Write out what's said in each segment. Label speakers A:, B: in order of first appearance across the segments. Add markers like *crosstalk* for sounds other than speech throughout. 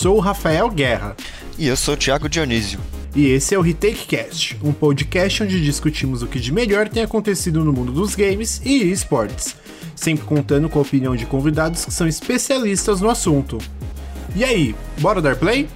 A: sou o Rafael Guerra.
B: E eu sou o Thiago Dionísio.
A: E esse é o Retake Cast, um podcast onde discutimos o que de melhor tem acontecido no mundo dos games e esportes, sempre contando com a opinião de convidados que são especialistas no assunto. E aí, bora dar play?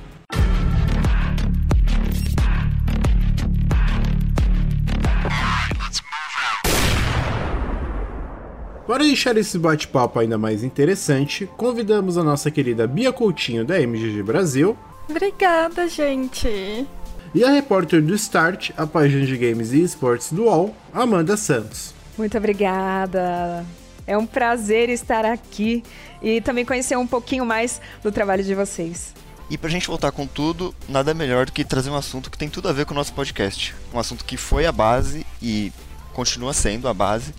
A: Para deixar esse bate-papo ainda mais interessante, convidamos a nossa querida Bia Coutinho da MGG Brasil.
C: Obrigada, gente.
A: E a repórter do Start, a página de games e esportes do UOL, Amanda Santos.
C: Muito obrigada. É um prazer estar aqui e também conhecer um pouquinho mais do trabalho de vocês.
B: E pra gente voltar com tudo, nada melhor do que trazer um assunto que tem tudo a ver com o nosso podcast. Um assunto que foi a base e continua sendo a base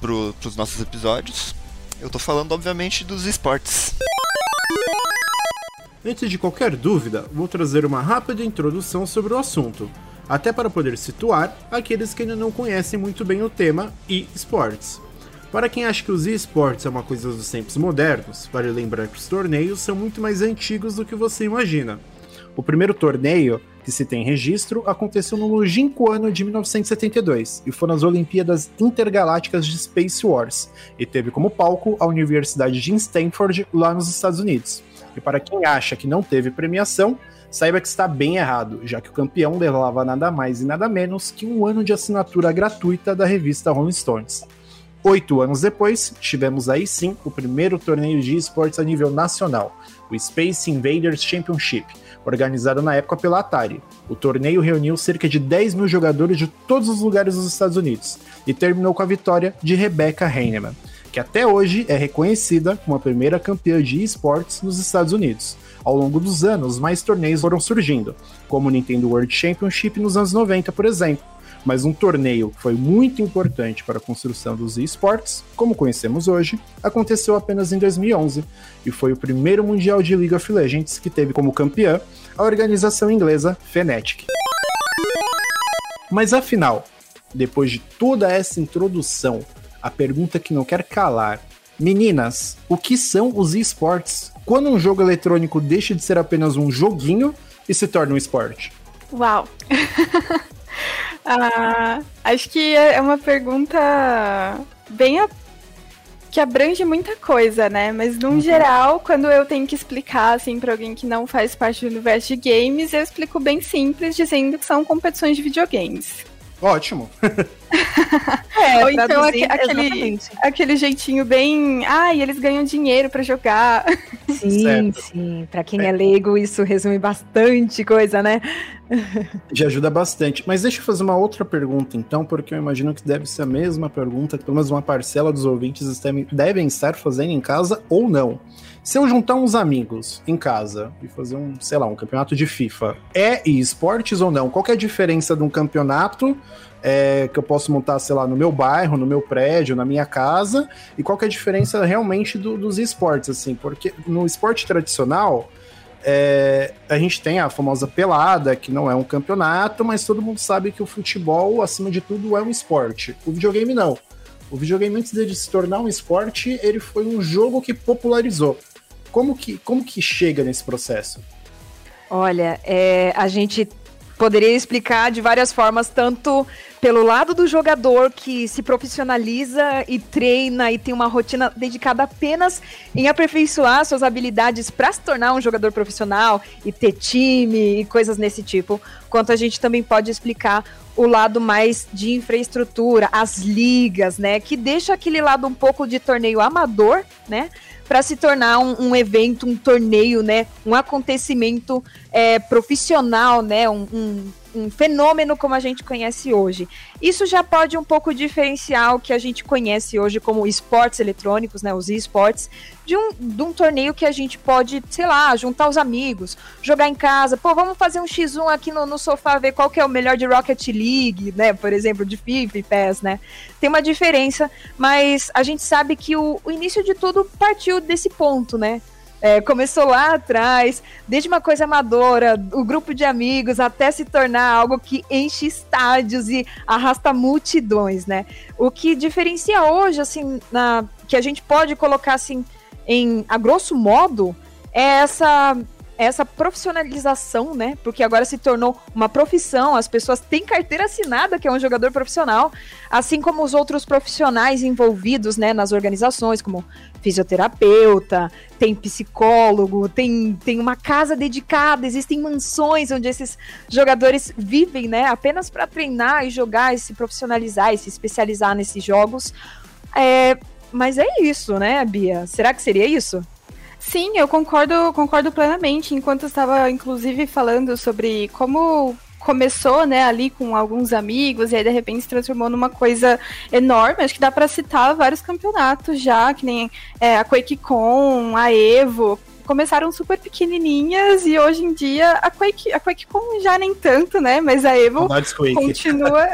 B: para os nossos episódios. Eu tô falando, obviamente, dos esportes.
A: Antes de qualquer dúvida, vou trazer uma rápida introdução sobre o assunto, até para poder situar aqueles que ainda não conhecem muito bem o tema e esportes. Para quem acha que os esportes é uma coisa dos tempos modernos, vale lembrar que os torneios são muito mais antigos do que você imagina. O primeiro torneio que se tem registro aconteceu no longínquo ano de 1972 e foi nas Olimpíadas Intergalácticas de Space Wars e teve como palco a Universidade de Stanford lá nos Estados Unidos. E para quem acha que não teve premiação, saiba que está bem errado, já que o campeão levava nada mais e nada menos que um ano de assinatura gratuita da revista Rolling Stones. Oito anos depois, tivemos aí sim o primeiro torneio de esportes a nível nacional, o Space Invaders Championship, organizado na época pela Atari. O torneio reuniu cerca de 10 mil jogadores de todos os lugares dos Estados Unidos e terminou com a vitória de Rebecca Heinemann, que até hoje é reconhecida como a primeira campeã de esportes nos Estados Unidos. Ao longo dos anos, mais torneios foram surgindo, como o Nintendo World Championship nos anos 90, por exemplo, mas um torneio que foi muito importante para a construção dos esportes, como conhecemos hoje, aconteceu apenas em 2011 e foi o primeiro mundial de League of Legends que teve como campeã a organização inglesa Fnatic. Mas afinal, depois de toda essa introdução, a pergunta que não quer calar: meninas, o que são os esportes? Quando um jogo eletrônico deixa de ser apenas um joguinho e se torna um esporte?
C: Uau! *laughs* Ah, acho que é uma pergunta bem a... que abrange muita coisa, né? Mas no uhum. geral, quando eu tenho que explicar assim para alguém que não faz parte do universo de games, eu explico bem simples, dizendo que são competições de videogames.
A: Ótimo. *laughs*
C: é, Ou então aquele, aquele jeitinho bem. Ah, e eles ganham dinheiro para jogar. Sim, *laughs* certo. sim. Pra quem é. é leigo, isso resume bastante coisa, né? *laughs*
A: Já ajuda bastante. Mas deixa eu fazer uma outra pergunta, então, porque eu imagino que deve ser a mesma pergunta que pelo menos uma parcela dos ouvintes devem estar fazendo em casa ou não. Se eu juntar uns amigos em casa e fazer um, sei lá, um campeonato de FIFA, é esportes ou não? Qual é a diferença de um campeonato é, que eu posso montar, sei lá, no meu bairro, no meu prédio, na minha casa? E qual é a diferença realmente do, dos esportes, assim? Porque no esporte tradicional, é, a gente tem a famosa pelada, que não é um campeonato, mas todo mundo sabe que o futebol, acima de tudo, é um esporte. O videogame não. O videogame, antes de se tornar um esporte, ele foi um jogo que popularizou. Como que, como que chega nesse processo?
C: Olha, é, a gente poderia explicar de várias formas, tanto pelo lado do jogador que se profissionaliza e treina e tem uma rotina dedicada apenas em aperfeiçoar suas habilidades para se tornar um jogador profissional e ter time e coisas nesse tipo, quanto a gente também pode explicar o lado mais de infraestrutura, as ligas, né, que deixa aquele lado um pouco de torneio amador, né, para se tornar um, um, evento, um torneio, né? Um acontecimento é, profissional, né? Um, um, um, fenômeno como a gente conhece hoje. Isso já pode um pouco diferenciar o que a gente conhece hoje como esportes eletrônicos, né? Os esportes, de um, de um torneio que a gente pode, sei lá, juntar os amigos, jogar em casa. Pô, vamos fazer um X1 aqui no, no sofá, ver qual que é o melhor de Rocket League, né? Por exemplo, de FIFA e PES, né? Tem uma diferença, mas a gente sabe que o, o início de tudo partiu desse ponto, né? É, começou lá atrás, desde uma coisa amadora, o grupo de amigos, até se tornar algo que enche estádios e arrasta multidões, né? O que diferencia hoje, assim, na, que a gente pode colocar assim, em a grosso modo, é essa essa profissionalização, né? Porque agora se tornou uma profissão, as pessoas têm carteira assinada, que é um jogador profissional, assim como os outros profissionais envolvidos, né, nas organizações, como fisioterapeuta, tem psicólogo, tem, tem uma casa dedicada, existem mansões onde esses jogadores vivem, né, apenas para treinar e jogar e se profissionalizar e se especializar nesses jogos. É, mas é isso, né, Bia? Será que seria isso?
D: Sim, eu concordo, concordo plenamente. Enquanto estava, inclusive, falando sobre como começou, né, ali com alguns amigos e aí de repente se transformou numa coisa enorme. Acho que dá para citar vários campeonatos já, que nem é, a QuakeCon, a Evo, começaram super pequenininhas e hoje em dia a Quake, a QuakeCon já nem tanto, né? Mas a Evo continua.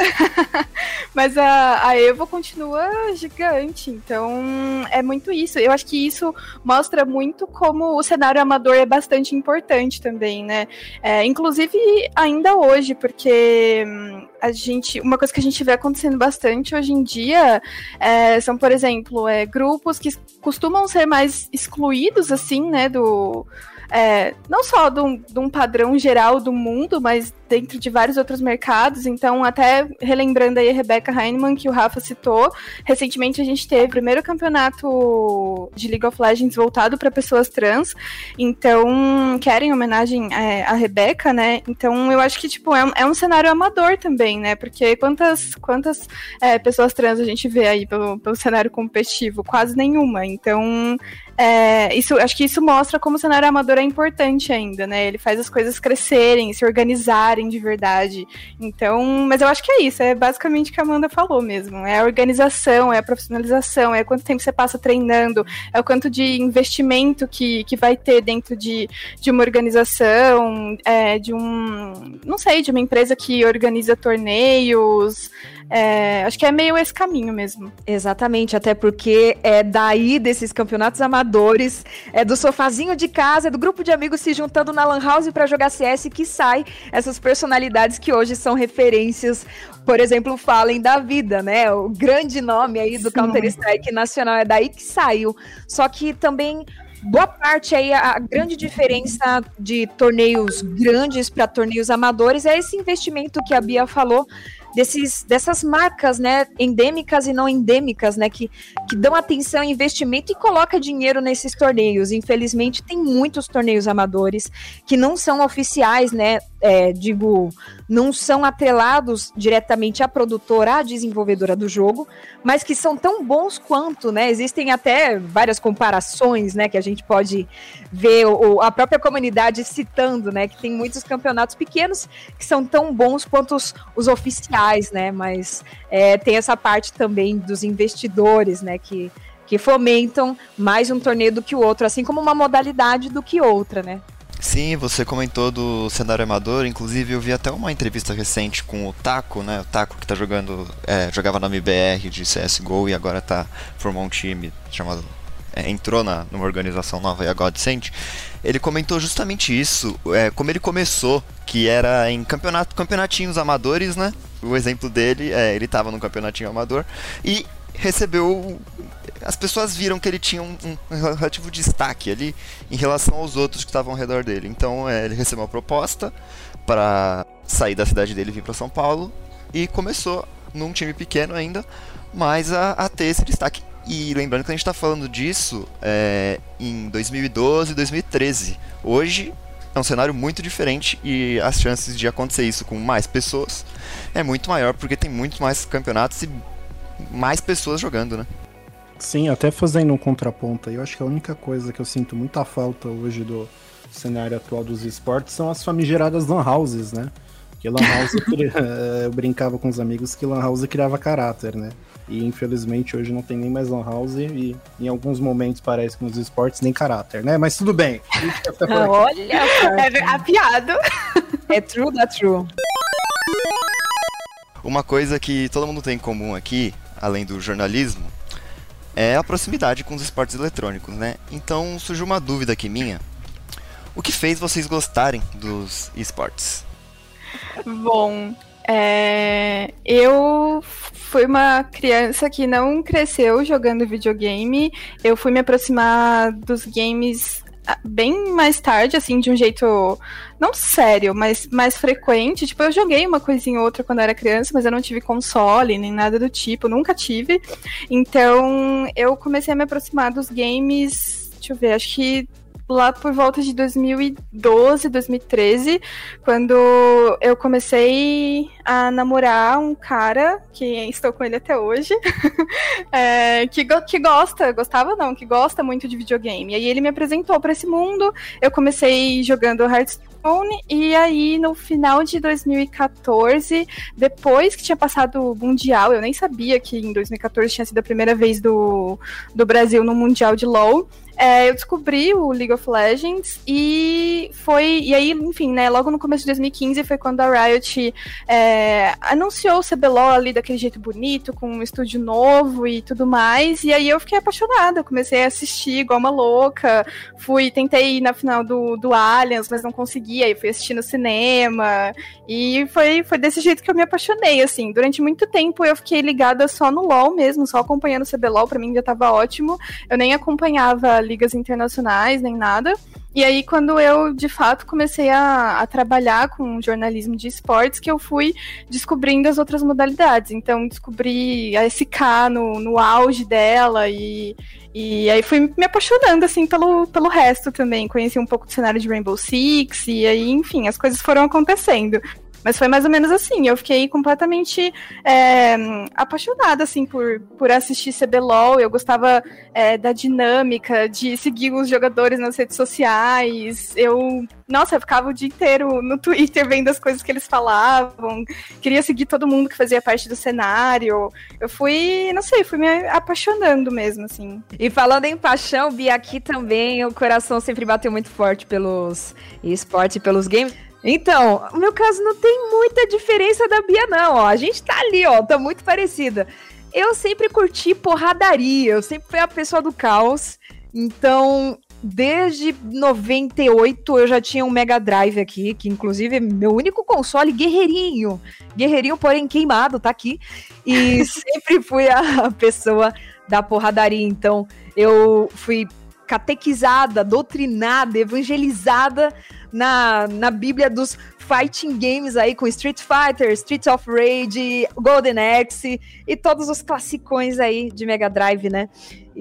D: *laughs* mas a, a Evo continua gigante. Então é muito isso. Eu acho que isso mostra muito como o cenário amador é bastante importante também, né? É, inclusive ainda hoje, porque hum, a gente. Uma coisa que a gente vê acontecendo bastante hoje em dia é, são, por exemplo, é, grupos que costumam ser mais excluídos, assim, né, do é, não só de um, um, padrão geral do mundo, mas dentro de vários outros mercados. Então, até relembrando aí a Rebecca Heinemann, que o Rafa citou, recentemente a gente teve o primeiro campeonato de League of Legends voltado para pessoas trans. Então, querem homenagem é, à Rebecca, né? Então, eu acho que, tipo, é, é, um cenário amador também, né? Porque quantas, quantas é, pessoas trans a gente vê aí pelo, pelo cenário competitivo? Quase nenhuma. Então, é, isso, acho que isso mostra como o cenário amador é importante ainda, né? Ele faz as coisas crescerem, se organizarem de verdade. Então, mas eu acho que é isso, é basicamente o que a Amanda falou mesmo. É a organização, é a profissionalização, é quanto tempo você passa treinando, é o quanto de investimento que, que vai ter dentro de, de uma organização, é, de um. não sei, de uma empresa que organiza torneios. É, acho que é meio esse caminho mesmo.
C: Exatamente, até porque é daí desses campeonatos amadores, é do sofazinho de casa, é do grupo de amigos se juntando na Lan House para jogar CS que sai essas personalidades que hoje são referências, por exemplo, Fallen da vida, né? O grande nome aí do Counter-Strike nacional é daí que saiu. Só que também boa parte aí, a grande diferença de torneios grandes para torneios amadores é esse investimento que a Bia falou desses, dessas marcas, né, endêmicas e não endêmicas, né, que, que dão atenção e investimento e coloca dinheiro nesses torneios. Infelizmente, tem muitos torneios amadores que não são oficiais, né, é, digo, não são atrelados diretamente à produtora, à desenvolvedora do jogo, mas que são tão bons quanto, né? Existem até várias comparações, né, que a gente pode ver o, a própria comunidade citando, né, que tem muitos campeonatos pequenos que são tão bons quanto os, os oficiais, né? Mas é, tem essa parte também dos investidores, né, que que fomentam mais um torneio do que o outro, assim como uma modalidade do que outra, né?
B: Sim, você comentou do cenário amador, inclusive eu vi até uma entrevista recente com o Taco, né? O Taco que tá jogando, é, jogava na MBR de CSGO e agora tá formou um time chamado é, entrou na, numa organização nova, e a Godsend, ele comentou justamente isso, é, como ele começou, que era em campeonato, campeonatinhos amadores, né? O exemplo dele, é, ele estava num campeonatinho amador e recebeu. As pessoas viram que ele tinha um, um relativo destaque ali em relação aos outros que estavam ao redor dele. Então é, ele recebeu uma proposta para sair da cidade dele e vir para São Paulo e começou num time pequeno ainda, mas a, a ter esse destaque. E lembrando que a gente está falando disso é, em 2012, 2013. Hoje é um cenário muito diferente e as chances de acontecer isso com mais pessoas é muito maior porque tem muito mais campeonatos e mais pessoas jogando, né?
A: Sim, até fazendo um contraponto eu acho que a única coisa que eu sinto muita falta hoje do cenário atual dos esportes são as famigeradas lan houses, né? Porque lan house *laughs* eu brincava com os amigos que lan house criava caráter, né? E infelizmente hoje não tem nem mais lan house e em alguns momentos parece que nos esportes nem caráter, né? Mas tudo bem.
C: Olha, é apiado. É true da true.
B: Uma coisa que todo mundo tem em comum aqui além do jornalismo, é a proximidade com os esportes eletrônicos, né? Então surgiu uma dúvida aqui minha. O que fez vocês gostarem dos esportes?
D: Bom, é, eu fui uma criança que não cresceu jogando videogame. Eu fui me aproximar dos games bem mais tarde, assim, de um jeito não sério, mas mais frequente. Tipo, eu joguei uma coisinha ou outra quando eu era criança, mas eu não tive console nem nada do tipo, nunca tive. Então, eu comecei a me aproximar dos games, deixa eu ver, acho que lá por volta de 2012, 2013, quando eu comecei a namorar um cara, que estou com ele até hoje, *laughs* é, que, que gosta, gostava não, que gosta muito de videogame. E aí ele me apresentou para esse mundo, eu comecei jogando Hearthstone, e aí no final de 2014, depois que tinha passado o Mundial, eu nem sabia que em 2014 tinha sido a primeira vez do, do Brasil no Mundial de LoL, é, eu descobri o League of Legends e foi. E aí, enfim, né? Logo no começo de 2015 foi quando a Riot é, anunciou o CBLOL ali daquele jeito bonito, com um estúdio novo e tudo mais. E aí eu fiquei apaixonada. Comecei a assistir igual uma louca. Fui, tentei ir na final do, do Aliens, mas não consegui. Aí fui assistir no cinema. E foi, foi desse jeito que eu me apaixonei, assim. Durante muito tempo eu fiquei ligada só no LoL mesmo, só acompanhando o CBLOL. Pra mim já tava ótimo. Eu nem acompanhava ligas internacionais nem nada. E aí, quando eu, de fato, comecei a, a, trabalhar com jornalismo de esportes, que eu fui descobrindo as outras modalidades. Então, descobri a SK no, no auge dela e, e aí fui me apaixonando, assim, pelo, pelo resto também. Conheci um pouco do cenário de Rainbow Six e aí, enfim, as coisas foram acontecendo. Mas foi mais ou menos assim. Eu fiquei completamente é, apaixonada, assim, por, por assistir CBLOL. Eu gostava é, da dinâmica, de seguir os jogadores nas redes sociais. Eu, nossa, eu ficava o dia inteiro no *laughs* Twitter vendo as coisas que eles falavam. Queria seguir todo mundo que fazia parte do cenário. Eu fui, não sei, fui me apaixonando mesmo, assim.
C: E falando em paixão, Bia, aqui também o coração sempre bateu muito forte pelos esportes e pelos games. Então, o meu caso não tem muita diferença da Bia, não, ó. A gente tá ali, ó, tá muito parecida. Eu sempre curti porradaria, eu sempre fui a pessoa do caos. Então, desde 98 eu já tinha um Mega Drive aqui, que inclusive é meu único console guerreirinho. Guerreirinho, porém queimado, tá aqui. E *laughs* sempre fui a pessoa da porradaria. Então, eu fui catequizada, doutrinada, evangelizada na, na Bíblia dos fighting games aí com Street Fighter, Streets of Rage, Golden Axe e todos os classicões aí de Mega Drive, né?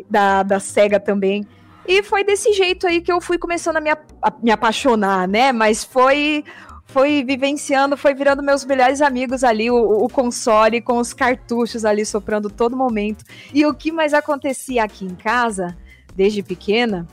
C: Da, da Sega também. E foi desse jeito aí que eu fui começando a me, a me apaixonar, né? Mas foi foi vivenciando, foi virando meus melhores amigos ali, o, o, console com os cartuchos ali soprando todo momento. E o que mais acontecia aqui em casa, desde pequena,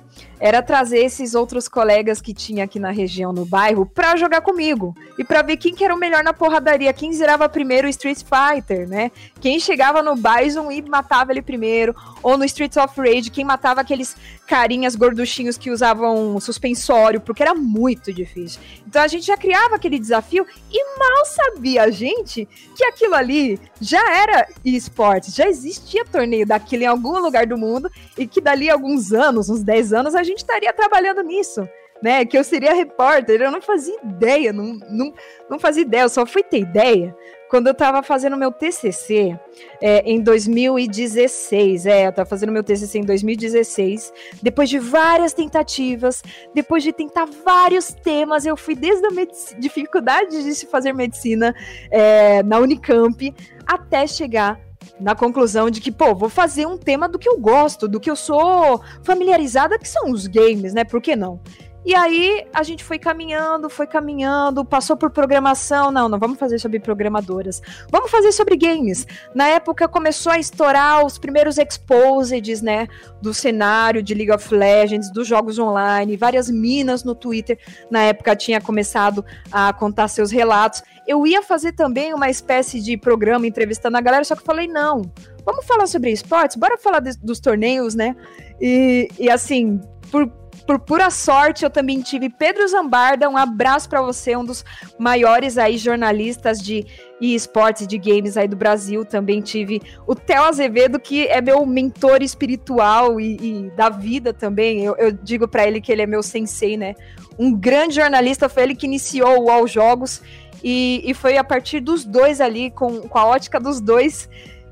C: era trazer esses outros colegas que tinha aqui na região, no bairro, pra jogar comigo. E pra ver quem que era o melhor na porradaria, quem zerava primeiro o Street Fighter, né? Quem chegava no Bison e matava ele primeiro. Ou no Streets of Rage, quem matava aqueles carinhas gorduchinhos que usavam suspensório, porque era muito difícil. Então a gente já criava aquele desafio e mal sabia a gente que aquilo ali já era esportes, já existia torneio daquilo em algum lugar do mundo e que dali a alguns anos, uns 10 anos, a gente estaria trabalhando nisso. Né, que eu seria repórter, eu não fazia ideia, não, não, não fazia ideia, eu só fui ter ideia quando eu estava fazendo meu TCC é, em 2016. É, eu estava fazendo meu TCC em 2016. Depois de várias tentativas, depois de tentar vários temas, eu fui desde a dificuldade de se fazer medicina é, na Unicamp até chegar na conclusão de que, pô, vou fazer um tema do que eu gosto, do que eu sou familiarizada, que são os games, né? Por que não? E aí a gente foi caminhando, foi caminhando, passou por programação. Não, não vamos fazer sobre programadoras. Vamos fazer sobre games. Na época começou a estourar os primeiros exposeds, né? Do cenário de League of Legends, dos jogos online, várias minas no Twitter. Na época tinha começado a contar seus relatos. Eu ia fazer também uma espécie de programa entrevistando a galera, só que eu falei, não. Vamos falar sobre esportes? Bora falar de, dos torneios, né? E, e assim, por por pura sorte, eu também tive Pedro Zambarda, um abraço para você, um dos maiores aí jornalistas de esportes, de games aí do Brasil. Também tive o Theo Azevedo, que é meu mentor espiritual e, e da vida também. Eu, eu digo para ele que ele é meu sensei, né? Um grande jornalista, foi ele que iniciou o All Jogos e, e foi a partir dos dois ali, com, com a ótica dos dois,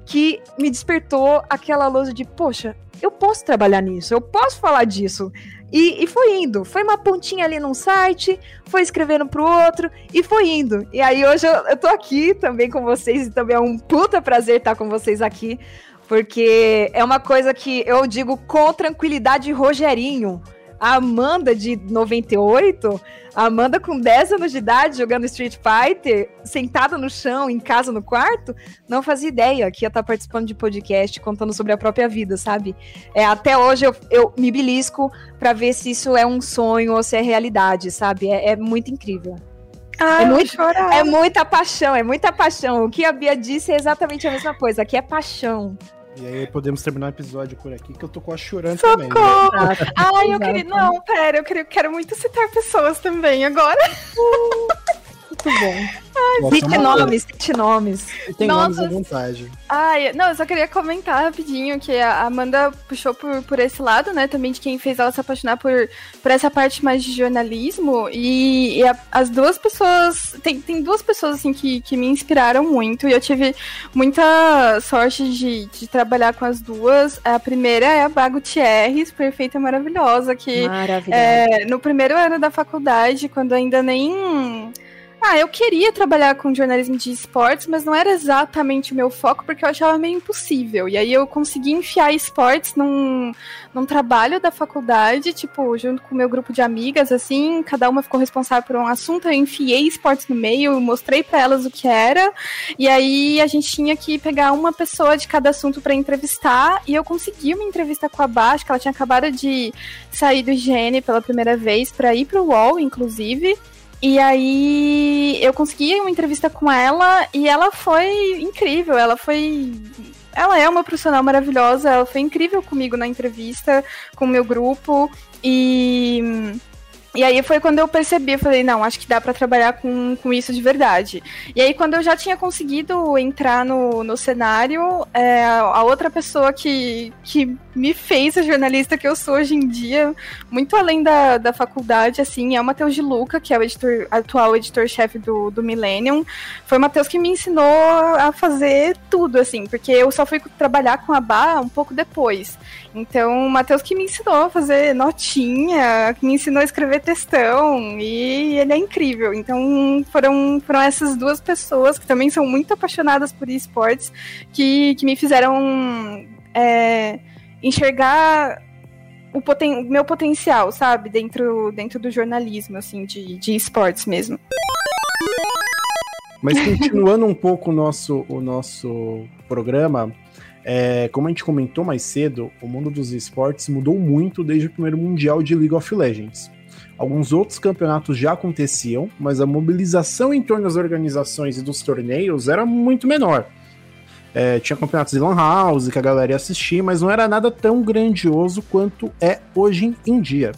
C: que me despertou aquela luz de, poxa, eu posso trabalhar nisso, eu posso falar disso. E, e, foi indo. Foi uma pontinha ali num site, foi escrevendo pro outro e foi indo. E aí hoje eu, eu tô aqui também com vocês e também é um puta prazer estar com vocês aqui. Porque é uma coisa que eu digo com tranquilidade Rogerinho. A Amanda de 98, a Amanda com 10 anos de idade jogando Street Fighter, sentada no chão, em casa, no quarto, não fazia ideia que ia estar participando de podcast, contando sobre a própria vida, sabe? É, até hoje eu, eu me belisco para ver se isso é um sonho ou se é realidade, sabe? É, é muito incrível.
D: Ah,
C: é, muito, é muita paixão, é muita paixão. O que a Bia disse é exatamente a mesma coisa. Aqui é paixão.
A: E aí podemos terminar o episódio por aqui, que eu tô quase chorando
D: Socorro.
A: também. Né?
D: Ai, eu queria. Não, pera, eu queria, quero muito citar pessoas também agora.
C: Muito bom. Cite nomes, cite nomes.
A: Tem Nossa. nomes à vontade.
D: Ai, não, eu só queria comentar rapidinho que a Amanda puxou por, por esse lado, né? Também de quem fez ela se apaixonar por, por essa parte mais de jornalismo. E, e a, as duas pessoas. Tem, tem duas pessoas, assim, que, que me inspiraram muito. E eu tive muita sorte de, de trabalhar com as duas. A primeira é a Bago Gutierrez, perfeita e maravilhosa. Que é, no primeiro ano da faculdade, quando ainda nem ah, eu queria trabalhar com jornalismo de esportes, mas não era exatamente o meu foco, porque eu achava meio impossível. E aí eu consegui enfiar esportes num, num trabalho da faculdade, tipo, junto com o meu grupo de amigas, assim, cada uma ficou responsável por um assunto, eu enfiei esportes no meio, mostrei para elas o que era, e aí a gente tinha que pegar uma pessoa de cada assunto para entrevistar, e eu consegui uma entrevista com a Baixo, que ela tinha acabado de sair do IGN pela primeira vez, para ir pro UOL, inclusive. E aí eu consegui uma entrevista com ela e ela foi incrível. Ela foi. Ela é uma profissional maravilhosa, ela foi incrível comigo na entrevista, com o meu grupo. E e aí foi quando eu percebi, eu falei, não, acho que dá para trabalhar com, com isso de verdade. E aí quando eu já tinha conseguido entrar no, no cenário, é, a outra pessoa que, que me fez a jornalista que eu sou hoje em dia, muito além da, da faculdade, assim, é o Matheus de Luca, que é o editor, atual editor-chefe do, do Millennium. Foi o Matheus que me ensinou a fazer tudo, assim, porque eu só fui trabalhar com a Bá um pouco depois. Então, o Matheus que me ensinou a fazer notinha, que me ensinou a escrever textão, e ele é incrível. Então, foram, foram essas duas pessoas que também são muito apaixonadas por esportes que, que me fizeram é, enxergar o poten meu potencial, sabe? Dentro, dentro do jornalismo, assim, de, de esportes mesmo.
A: Mas continuando um pouco o nosso, o nosso programa, é, como a gente comentou mais cedo, o mundo dos esportes mudou muito desde o primeiro Mundial de League of Legends. Alguns outros campeonatos já aconteciam, mas a mobilização em torno das organizações e dos torneios era muito menor. É, tinha campeonatos de Lan House que a galera ia assistir, mas não era nada tão grandioso quanto é hoje em dia.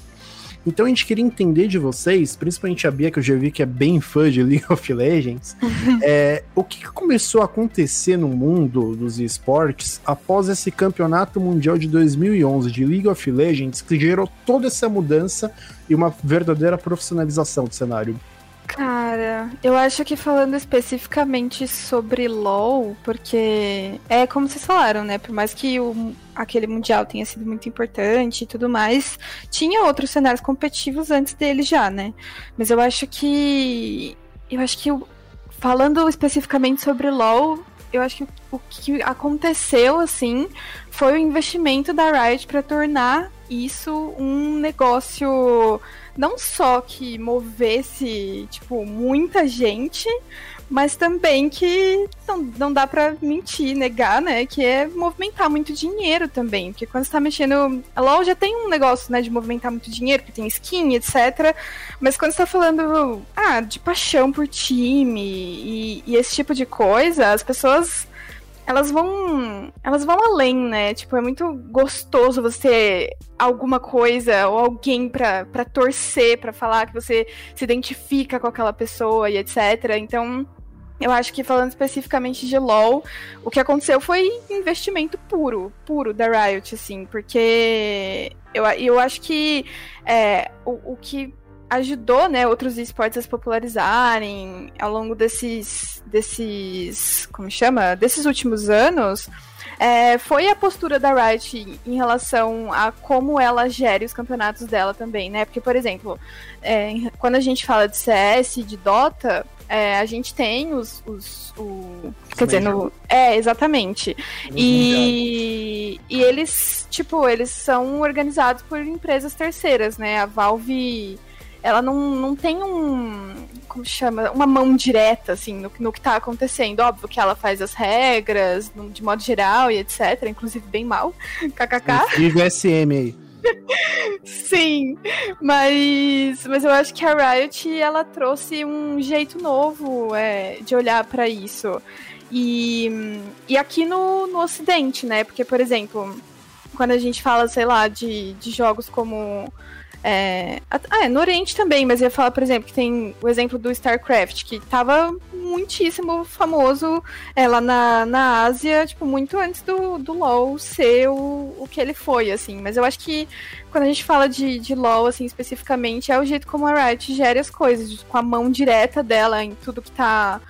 A: Então a gente queria entender de vocês, principalmente a Bia, que eu já vi que é bem fã de League of Legends, *laughs* é, o que começou a acontecer no mundo dos esportes após esse campeonato mundial de 2011 de League of Legends, que gerou toda essa mudança e uma verdadeira profissionalização do cenário.
D: Cara, eu acho que falando especificamente sobre LoL, porque é como vocês falaram, né? Por mais que o, aquele mundial tenha sido muito importante e tudo mais, tinha outros cenários competitivos antes dele já, né? Mas eu acho que eu acho que falando especificamente sobre LoL, eu acho que o que aconteceu assim foi o investimento da Riot para tornar isso um negócio não só que movesse, tipo, muita gente, mas também que não, não dá para mentir, negar, né? Que é movimentar muito dinheiro também. Porque quando você tá mexendo. A LOL já tem um negócio, né, de movimentar muito dinheiro, que tem skin, etc. Mas quando você tá falando ah, de paixão por time e, e esse tipo de coisa, as pessoas elas vão elas vão além, né? Tipo, é muito gostoso você alguma coisa ou alguém para torcer, para falar que você se identifica com aquela pessoa e etc. Então, eu acho que falando especificamente de LoL, o que aconteceu foi investimento puro, puro da Riot, assim, porque eu, eu acho que é, o, o que ajudou, né, outros esportes a se popularizarem ao longo desses, desses, como chama, desses últimos anos, é, foi a postura da Riot em relação a como ela gere os campeonatos dela também, né? Porque, por exemplo, é, quando a gente fala de CS, de Dota, é, a gente tem os. os o, quer dizer, no, é, exatamente. E, e eles, tipo, eles são organizados por empresas terceiras, né? A Valve ela não, não tem um. Como chama? Uma mão direta, assim, no, no que tá acontecendo. Óbvio que ela faz as regras, de modo geral e etc. Inclusive bem mal. *laughs* KKK.
A: Vive SM aí. *laughs*
D: Sim, mas, mas eu acho que a Riot ela trouxe um jeito novo é, de olhar para isso. E, e aqui no, no Ocidente, né? Porque, por exemplo, quando a gente fala, sei lá, de, de jogos como é, ah, é, no Oriente também, mas eu ia falar, por exemplo, que tem o exemplo do StarCraft, que tava muitíssimo famoso é, lá na, na Ásia, tipo, muito antes do, do LoL ser o, o que ele foi, assim. Mas eu acho que quando a gente fala de, de LoL, assim, especificamente, é o jeito como a Riot gera as coisas, com a mão direta dela em tudo que tá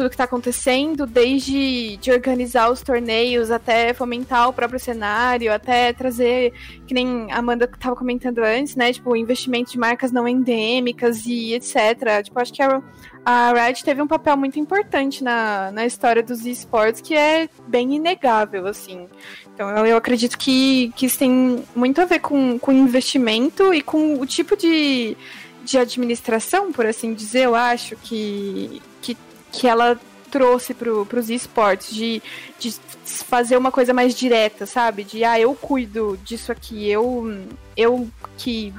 D: tudo que está acontecendo, desde de organizar os torneios até fomentar o próprio cenário, até trazer, que nem a Amanda estava comentando antes, né? Tipo, investimento de marcas não endêmicas e etc. Tipo, acho que a, a Riot teve um papel muito importante na, na história dos esportes, que é bem inegável, assim. Então eu, eu acredito que, que isso tem muito a ver com, com investimento e com o tipo de de administração, por assim dizer, eu acho que, que que ela trouxe para os esportes, de, de fazer uma coisa mais direta, sabe? De, ah, eu cuido disso aqui, eu, eu que.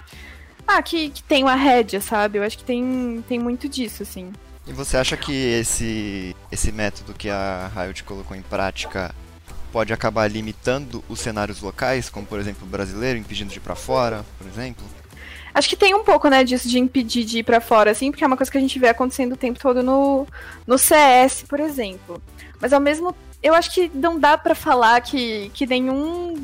D: Ah, que, que tenho a rédea, sabe? Eu acho que tem, tem muito disso, assim.
B: E você acha que esse, esse método que a Riot colocou em prática pode acabar limitando os cenários locais, como por exemplo o brasileiro, impedindo de ir para fora, por exemplo?
D: Acho que tem um pouco, né, disso de impedir de ir para fora, assim, porque é uma coisa que a gente vê acontecendo o tempo todo no, no CS, por exemplo. Mas ao mesmo eu acho que não dá para falar que, que nenhum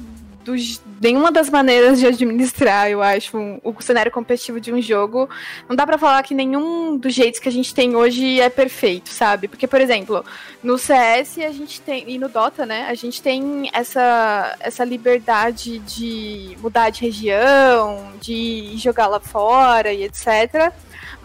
D: nenhuma das maneiras de administrar, eu acho, um, o cenário competitivo de um jogo. Não dá para falar que nenhum dos jeitos que a gente tem hoje é perfeito, sabe? Porque, por exemplo, no CS a gente tem, e no Dota, né, a gente tem essa, essa liberdade de mudar de região, de jogar lá fora e etc.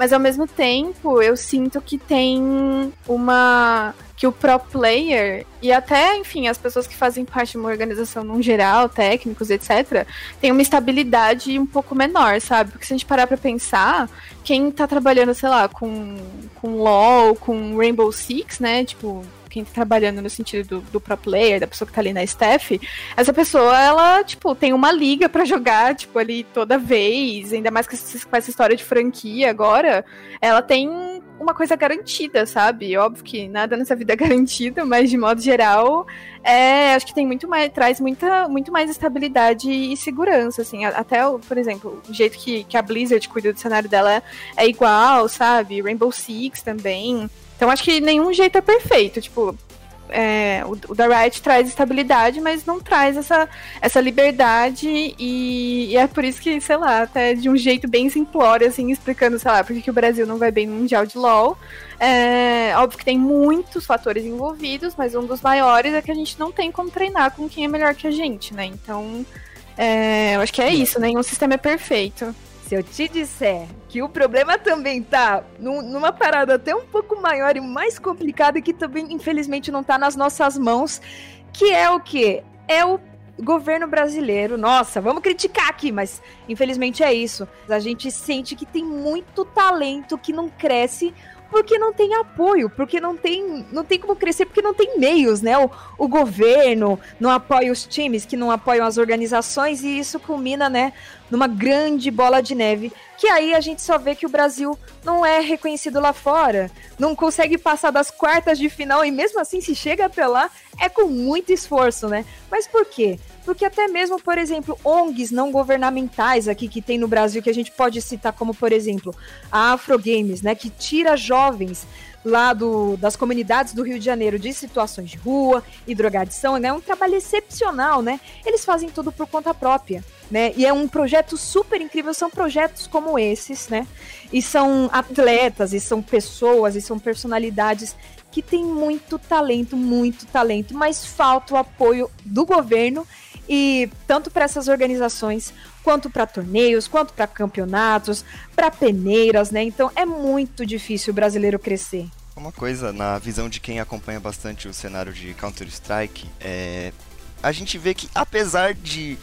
D: Mas ao mesmo tempo, eu sinto que tem uma que o pro player e até, enfim, as pessoas que fazem parte de uma organização num geral, técnicos, etc, tem uma estabilidade um pouco menor, sabe? Porque se a gente parar para pensar, quem tá trabalhando, sei lá, com com LoL, com Rainbow Six, né, tipo, quem tá trabalhando no sentido do, do pro player, da pessoa que tá ali na staff, essa pessoa, ela, tipo, tem uma liga para *laughs* jogar, tipo, ali toda vez, ainda mais com essa história de franquia agora, ela tem uma coisa garantida, sabe? Óbvio que nada nessa vida é *laughs* garantido, mas de modo geral, é, acho que tem muito mais, traz muita, muito mais estabilidade e segurança, assim. Até, por exemplo, o jeito que, que a Blizzard cuida do cenário dela é igual, sabe? Rainbow Six também. Então acho que nenhum jeito é perfeito. Tipo, é, o, o da Riot traz estabilidade, mas não traz essa, essa liberdade e, e, é por isso que, sei lá, até de um jeito bem simplório, assim, explicando, sei lá, por que o Brasil não vai bem no Mundial de LoL. É, óbvio que tem muitos fatores envolvidos, mas um dos maiores é que a gente não tem como treinar com quem é melhor que a gente, né? Então, é, eu acho que é isso, nenhum sistema é perfeito.
C: Se eu te disser que o problema também tá num, numa parada até um pouco maior e mais complicada que também, infelizmente, não tá nas nossas mãos, que é o quê? É o governo brasileiro. Nossa, vamos criticar aqui, mas infelizmente é isso. A gente sente que tem muito talento que não cresce porque não tem apoio, porque não tem, não tem como crescer, porque não tem meios, né? O, o governo não apoia os times, que não apoiam as organizações, e isso culmina, né, numa grande bola de neve, que aí a gente só vê que o Brasil não é reconhecido lá fora, não consegue passar das quartas de final, e mesmo assim, se chega até lá, é com muito esforço, né? Mas por quê? Porque até mesmo, por exemplo, ONGs não governamentais aqui que tem no Brasil, que a gente pode citar como, por exemplo, a Afro Games, né, que tira jovens lá do, das comunidades do Rio de Janeiro de situações de rua e drogadição, né? É um trabalho excepcional, né? Eles fazem tudo por conta própria, né? E é um projeto super incrível, são projetos como esses, né? E são atletas, e são pessoas, e são personalidades que tem muito talento, muito talento, mas falta o apoio do governo e tanto para essas organizações quanto para torneios, quanto para campeonatos, para peneiras, né? Então é muito difícil o brasileiro crescer.
B: Uma coisa, na visão de quem acompanha bastante o cenário de Counter-Strike, é... a gente vê que apesar de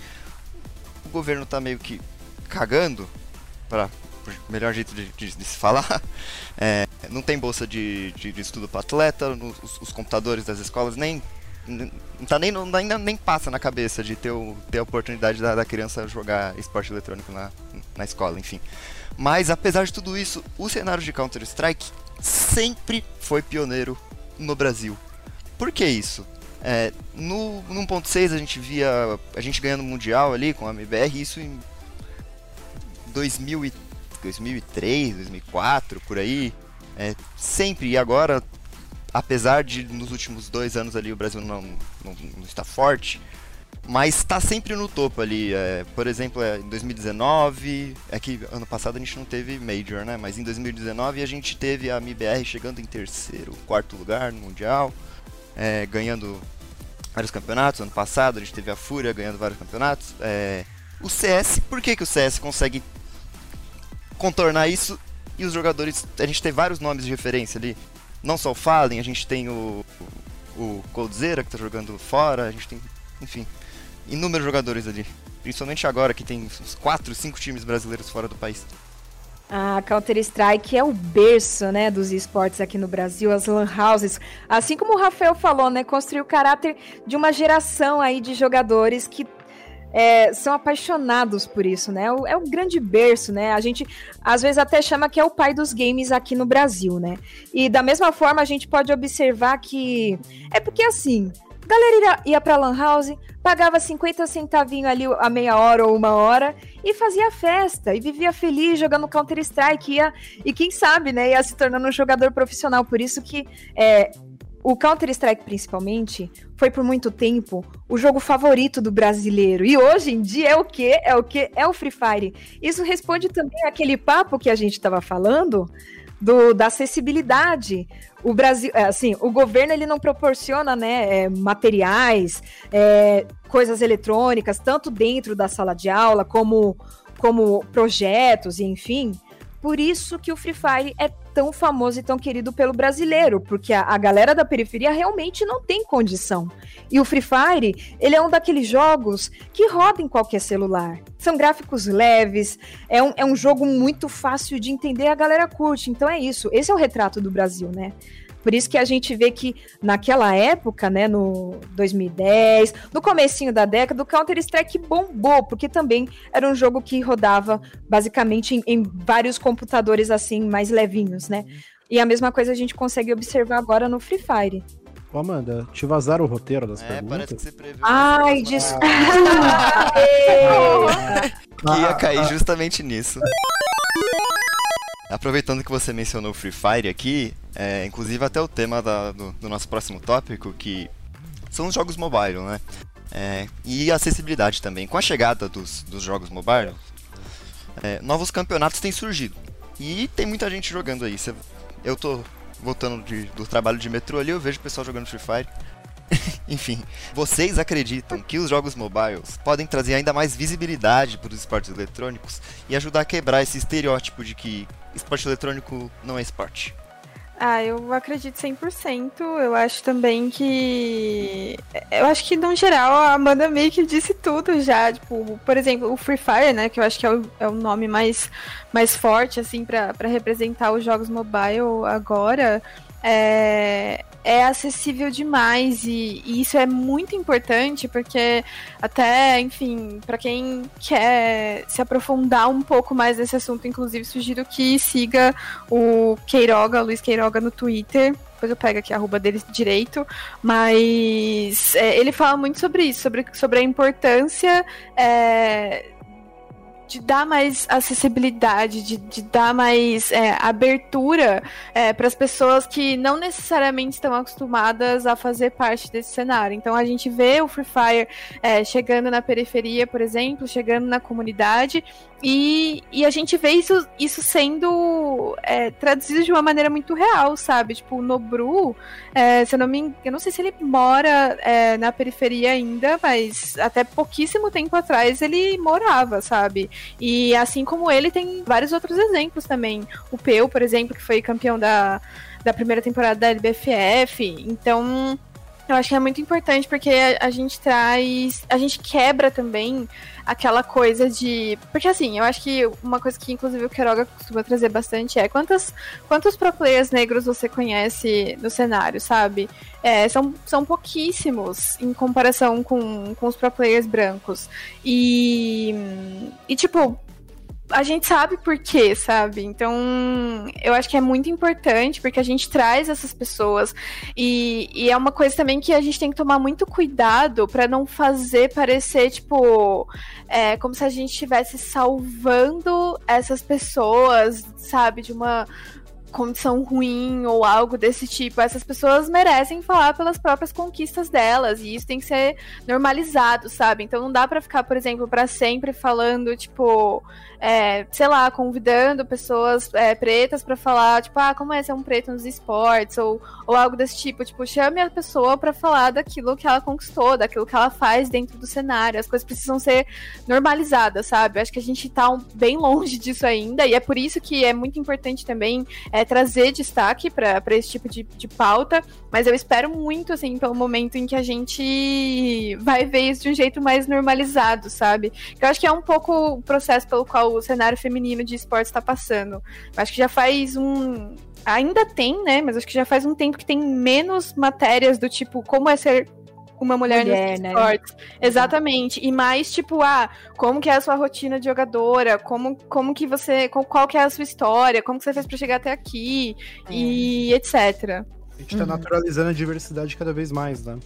B: o governo tá meio que cagando, para melhor jeito de, de, de se falar, *laughs* é... não tem bolsa de, de, de estudo para atleta, os, os computadores das escolas nem tá nem, não, ainda nem passa na cabeça de ter, o, ter a oportunidade da, da criança jogar esporte eletrônico na, na escola, enfim. Mas apesar de tudo isso, o cenário de Counter-Strike sempre foi pioneiro no Brasil. Por que isso? É, no, no 1.6 a gente via a gente ganhando mundial ali com a MBR, isso em 2000 e, 2003, 2004, por aí. É, sempre, e agora apesar de nos últimos dois anos ali o Brasil não, não, não está forte, mas está sempre no topo ali. É, por exemplo, é, em 2019, é que ano passado a gente não teve Major, né? Mas em 2019 a gente teve a MBR chegando em terceiro, quarto lugar no Mundial, é, ganhando vários campeonatos. Ano passado a gente teve a Fúria ganhando vários campeonatos. É, o CS, por que, que o CS consegue contornar isso e os jogadores. A gente tem vários nomes de referência ali não só o Fallen, a gente tem o, o Coldzera que tá jogando fora, a gente tem, enfim, inúmeros jogadores ali. Principalmente agora que tem uns 4, 5 times brasileiros fora do país.
C: A Counter-Strike é o berço, né, dos esportes aqui no Brasil, as lan houses. Assim como o Rafael falou, né, construiu o caráter de uma geração aí de jogadores que é, são apaixonados por isso, né? É o, é grande berço, né? A gente às vezes até chama que é o pai dos games aqui no Brasil, né? E da mesma forma a gente pode observar que é porque assim, a galera ia, pra Lan House, pagava 50 centavinhos ali a meia hora ou uma hora e fazia festa e vivia feliz jogando Counter-Strike ia, e quem sabe, né, ia se tornando um jogador profissional. Por isso que é, o Counter-Strike, principalmente, foi por muito tempo o jogo favorito do brasileiro. E hoje em dia é o que? É o que? É o Free Fire. Isso responde também àquele papo que a gente estava falando do, da acessibilidade. O Brasil, é, assim, o governo ele não proporciona, né, é, materiais, é, coisas eletrônicas, tanto dentro da sala de aula como, como projetos enfim. Por isso que o Free Fire é tão famoso e tão querido pelo brasileiro, porque a, a, galera da periferia realmente não tem condição. E o Free Fire, ele é um daqueles jogos que roda em qualquer celular. São gráficos leves, é um, é um jogo muito fácil de entender, a galera curte. Então é isso, esse é o retrato do Brasil, né? Por isso que a gente vê que naquela época, né, no 2010, no comecinho da década, o Counter-Strike bombou, porque também era um jogo que rodava basicamente em, em vários computadores assim mais levinhos, né? E a mesma coisa a gente consegue observar agora no Free Fire.
A: Ô, Amanda, te vazaram o roteiro das
B: é,
A: perguntas?
B: parece que você previu.
C: Ai, desculpa! *laughs* *laughs*
B: que ia cair justamente nisso. Aproveitando que você mencionou Free Fire aqui, é, inclusive até o tema da, do, do, nosso próximo tópico, que são os jogos mobile, né? É, e acessibilidade também. Com a chegada dos, dos jogos mobile, é, novos campeonatos têm surgido. E tem muita gente jogando aí. Cê, eu tô voltando de, do trabalho de metrô ali, eu vejo o pessoal jogando Free Fire. *laughs* Enfim, vocês acreditam que os jogos mobiles podem trazer ainda mais visibilidade para os esportes eletrônicos e ajudar a quebrar esse estereótipo de que esporte eletrônico não é esporte?
D: Ah, eu acredito 100%. Eu acho também que. Eu acho que, no geral, a Amanda meio que disse tudo já. Tipo, por exemplo, o Free Fire, né? Que eu acho que é o, é o nome mais, mais forte, assim, para representar os jogos mobile agora. É, é acessível demais e, e, isso é muito importante porque até, enfim, para quem quer se aprofundar um pouco mais nesse assunto, inclusive sugiro que siga o Queiroga, Luiz Queiroga no Twitter. Depois eu pego aqui a arroba dele direito, mas é, ele fala muito sobre isso, sobre, sobre a importância é, de dar mais acessibilidade, de, de dar mais é, abertura é, para as pessoas que não necessariamente estão acostumadas a fazer parte desse cenário. Então a gente vê o Free Fire é, chegando na periferia, por exemplo, chegando na comunidade E, e a gente vê isso, isso sendo é, traduzido de uma maneira muito real, sabe? Tipo, o Nobru, é, se eu não me eu não sei se ele mora é, na periferia ainda, mas até pouquíssimo tempo atrás ele morava, sabe? E assim como ele, tem vários outros exemplos também. O Peu, por exemplo, que foi campeão da, da primeira temporada da LBFF. Então, eu acho que é muito importante porque a, a, gente traz. A gente quebra também aquela coisa de. Porque assim, eu acho que uma coisa que inclusive o Queiroga costuma trazer bastante é quantas, quantos pro players negros você conhece no cenário, sabe? É, são, são pouquíssimos em comparação com, com os pro players brancos. E. E tipo, a gente sabe por quê, sabe? Então, eu acho que é muito importante porque a gente traz essas pessoas e, e é uma coisa também que a gente tem que tomar muito cuidado para não fazer parecer, tipo, é, como se a gente estivesse salvando essas pessoas, sabe? De uma condição ruim ou algo desse tipo. Essas pessoas merecem falar pelas próprias conquistas delas e isso tem que ser normalizado, sabe? Então não dá para ficar, por exemplo, para sempre falando, tipo, é, sei lá, convidando pessoas é, pretas para falar, tipo, ah, como é ser um preto nos esportes ou, ou algo desse tipo. Tipo, chame a pessoa para falar daquilo que ela conquistou, daquilo que ela faz dentro do cenário. As coisas precisam ser normalizadas, sabe? Acho que a gente tá um, bem *laughs* longe disso ainda e é por isso que é muito importante também é, trazer destaque para esse tipo de, de pauta, mas eu espero muito, assim, pelo momento em que a gente vai ver isso de um jeito mais normalizado, sabe? Eu acho que é um pouco o processo pelo qual o cenário feminino de esportes está passando. Eu acho que já faz um. Ainda tem, né? Mas acho que já faz um tempo que tem menos matérias do tipo como é ser uma mulher, mulher nos né? esportes. Exatamente. E mais, tipo, ah, como que é a sua rotina de jogadora, como, como que você. Qual que é a sua história, como que você fez para chegar até aqui, é. e etc.
A: A gente tá uhum. naturalizando a diversidade cada vez mais, né?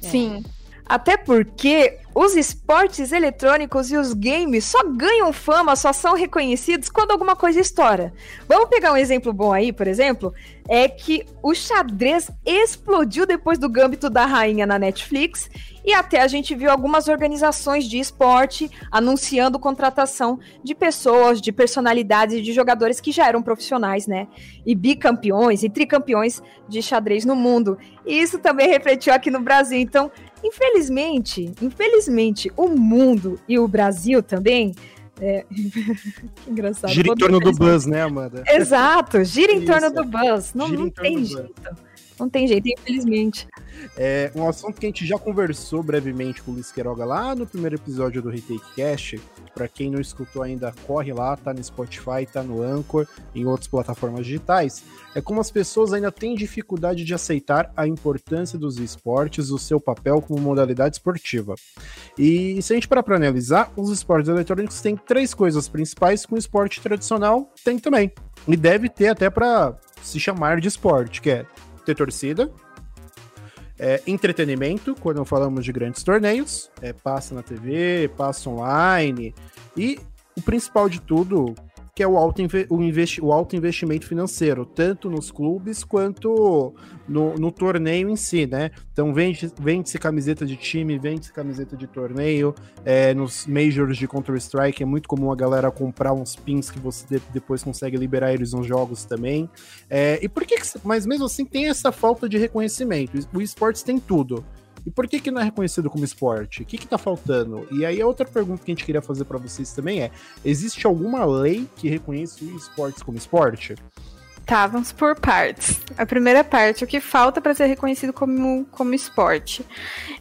D: Sim.
C: Até porque os esportes eletrônicos e os games só ganham fama, só são reconhecidos quando alguma coisa estoura. Vamos pegar um exemplo bom aí, por exemplo, é que o xadrez explodiu depois do Gambito da Rainha na Netflix e até a gente viu algumas organizações de esporte anunciando contratação de pessoas, de personalidades, de jogadores que já eram profissionais, né? E bicampeões e tricampeões de xadrez no mundo. E isso também *laughs* refletiu aqui no Brasil. Então, Infelizmente, infelizmente, o mundo e o Brasil também é... *laughs*
A: engraçado. Gira em torno do buzz, né, Amanda?
C: Exato, gira em Isso. torno do buzz. Não, não tem jeito. Não tem jeito, infelizmente.
A: É um assunto que a gente já conversou brevemente com o Luiz Queiroga lá no primeiro episódio do Retake Cast. Para quem não escutou ainda, corre lá, tá no Spotify, tá no Anchor, em outras plataformas digitais. É como as pessoas ainda têm dificuldade de aceitar a importância dos esportes, o seu papel como modalidade esportiva. E se a gente parar para analisar, os esportes eletrônicos têm três coisas principais que o esporte tradicional tem também. E deve ter até para se chamar de esporte, que é ter torcida. É, entretenimento, quando falamos de grandes torneios, é, passa na TV, passa online. E o principal de tudo, que é o alto, o, investi o alto investimento financeiro, tanto nos clubes quanto no, no torneio em si, né? Então vende-se vende camiseta de time, vende-se camiseta de torneio. É, nos Majors de Counter-Strike é muito comum a galera comprar uns pins que você de, depois consegue liberar eles nos jogos também. É, e por que, que, Mas mesmo assim tem essa falta de reconhecimento. O esportes tem tudo. E por que, que não é reconhecido como esporte? O que, que tá faltando? E aí a outra pergunta que a gente queria fazer para vocês também é: existe alguma lei que reconheça o esportes como esporte?
D: Tá, vamos por partes. A primeira parte, o que falta para ser reconhecido como, como esporte.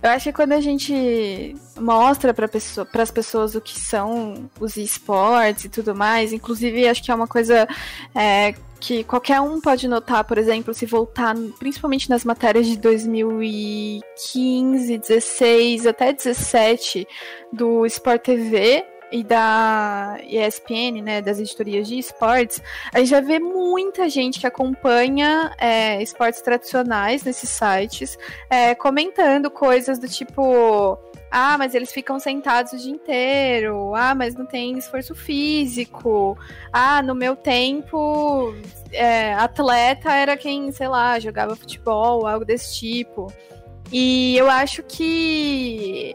D: Eu acho que quando a gente mostra para pessoa, as pessoas o que são os esportes e tudo mais, inclusive acho que é uma coisa é, que qualquer um pode notar, por exemplo, se voltar, principalmente nas matérias de 2015, 16 até 17 do Sport TV, e da ESPN, né, das editorias de esportes, a gente já vê muita gente que acompanha é, esportes tradicionais nesses sites, é, comentando coisas do tipo ah, mas eles ficam sentados o dia inteiro. Ah, mas não tem esforço físico. Ah, no meu tempo, é, atleta era quem, sei lá, jogava futebol, algo desse tipo. E eu acho que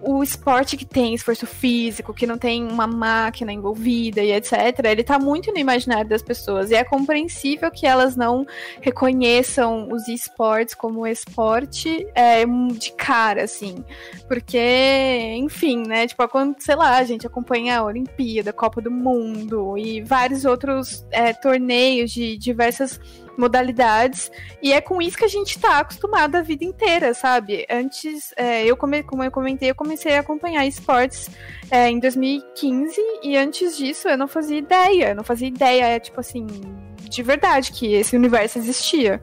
D: o esporte que tem esforço físico, que não tem uma máquina envolvida e etc., ele tá muito no imaginário das pessoas. E é compreensível que elas não reconheçam os esportes como esporte é, de cara, assim. Porque, enfim, né? Tipo, quando, sei lá, a gente acompanha a Olimpíada, a Copa do Mundo e vários outros é, torneios de diversas modalidades. E é com isso que a gente tá acostumado a vida inteira, sabe? Antes, é, eu come, como eu comentei, eu comecei a acompanhar esportes é, em 2015 e antes disso eu não fazia ideia, eu não fazia ideia, tipo assim, de verdade que esse universo existia.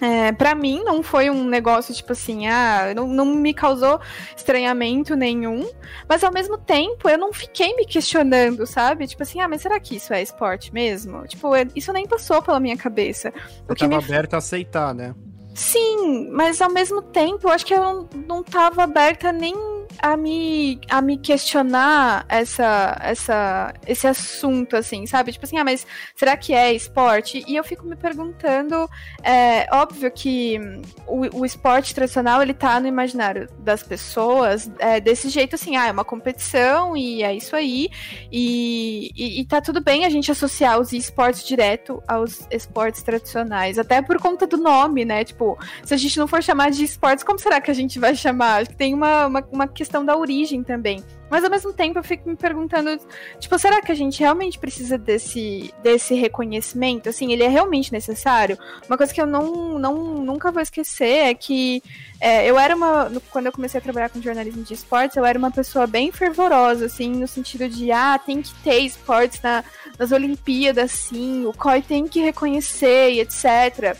D: É, para mim não foi um negócio tipo assim, ah, não, não me causou estranhamento nenhum, mas ao mesmo tempo eu não fiquei me questionando, sabe? Tipo assim, ah, mas será que isso é esporte mesmo? Tipo, isso nem passou pela minha cabeça.
A: Você o que tava me... aberto a aceitar, né?
D: Sim, mas ao mesmo tempo eu acho que eu não, não tava aberta nem a me, a me questionar essa, essa, esse assunto, assim, sabe? Tipo assim, ah, mas será que é esporte? E eu fico me perguntando, é óbvio que o, o esporte tradicional, ele tá no imaginário das pessoas é, desse jeito, assim, ah, é uma competição e é isso aí, e, e, e tá tudo bem a gente associar os esportes direto aos esportes tradicionais, até por conta do nome, né? Tipo, se a gente não for chamar de esportes, como será que a gente vai chamar? Acho que tem uma, uma, uma questão da origem também. Mas ao mesmo tempo eu fico me perguntando, tipo, será que a gente realmente precisa desse, desse reconhecimento? Assim, ele é realmente necessário? Uma coisa que eu não, não nunca vou esquecer é que é, eu era uma. Quando eu comecei a trabalhar com jornalismo de esportes, eu era uma pessoa bem fervorosa, assim, no sentido de, ah, tem que ter esportes na, nas Olimpíadas, sim, o COI tem que reconhecer e etc.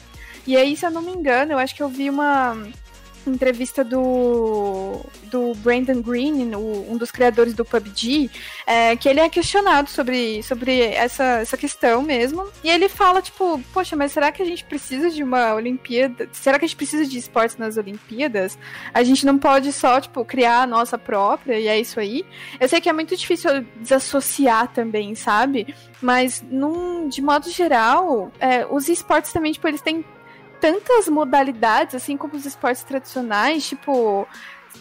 D: E aí, se eu não me engano, eu acho que eu vi uma entrevista do, do Brandon Green, o, um dos criadores do PUBG, é, que ele é questionado sobre, sobre essa, essa questão mesmo. E ele fala, tipo, poxa, mas será que a gente precisa de uma Olimpíada? Será que a gente precisa de esportes nas Olimpíadas? A gente não pode só, tipo, criar a nossa própria e é isso aí. Eu sei que é muito difícil desassociar também, sabe? Mas, num, de modo geral, é, os esportes também, tipo, eles têm tantas modalidades, assim como os esportes tradicionais, tipo.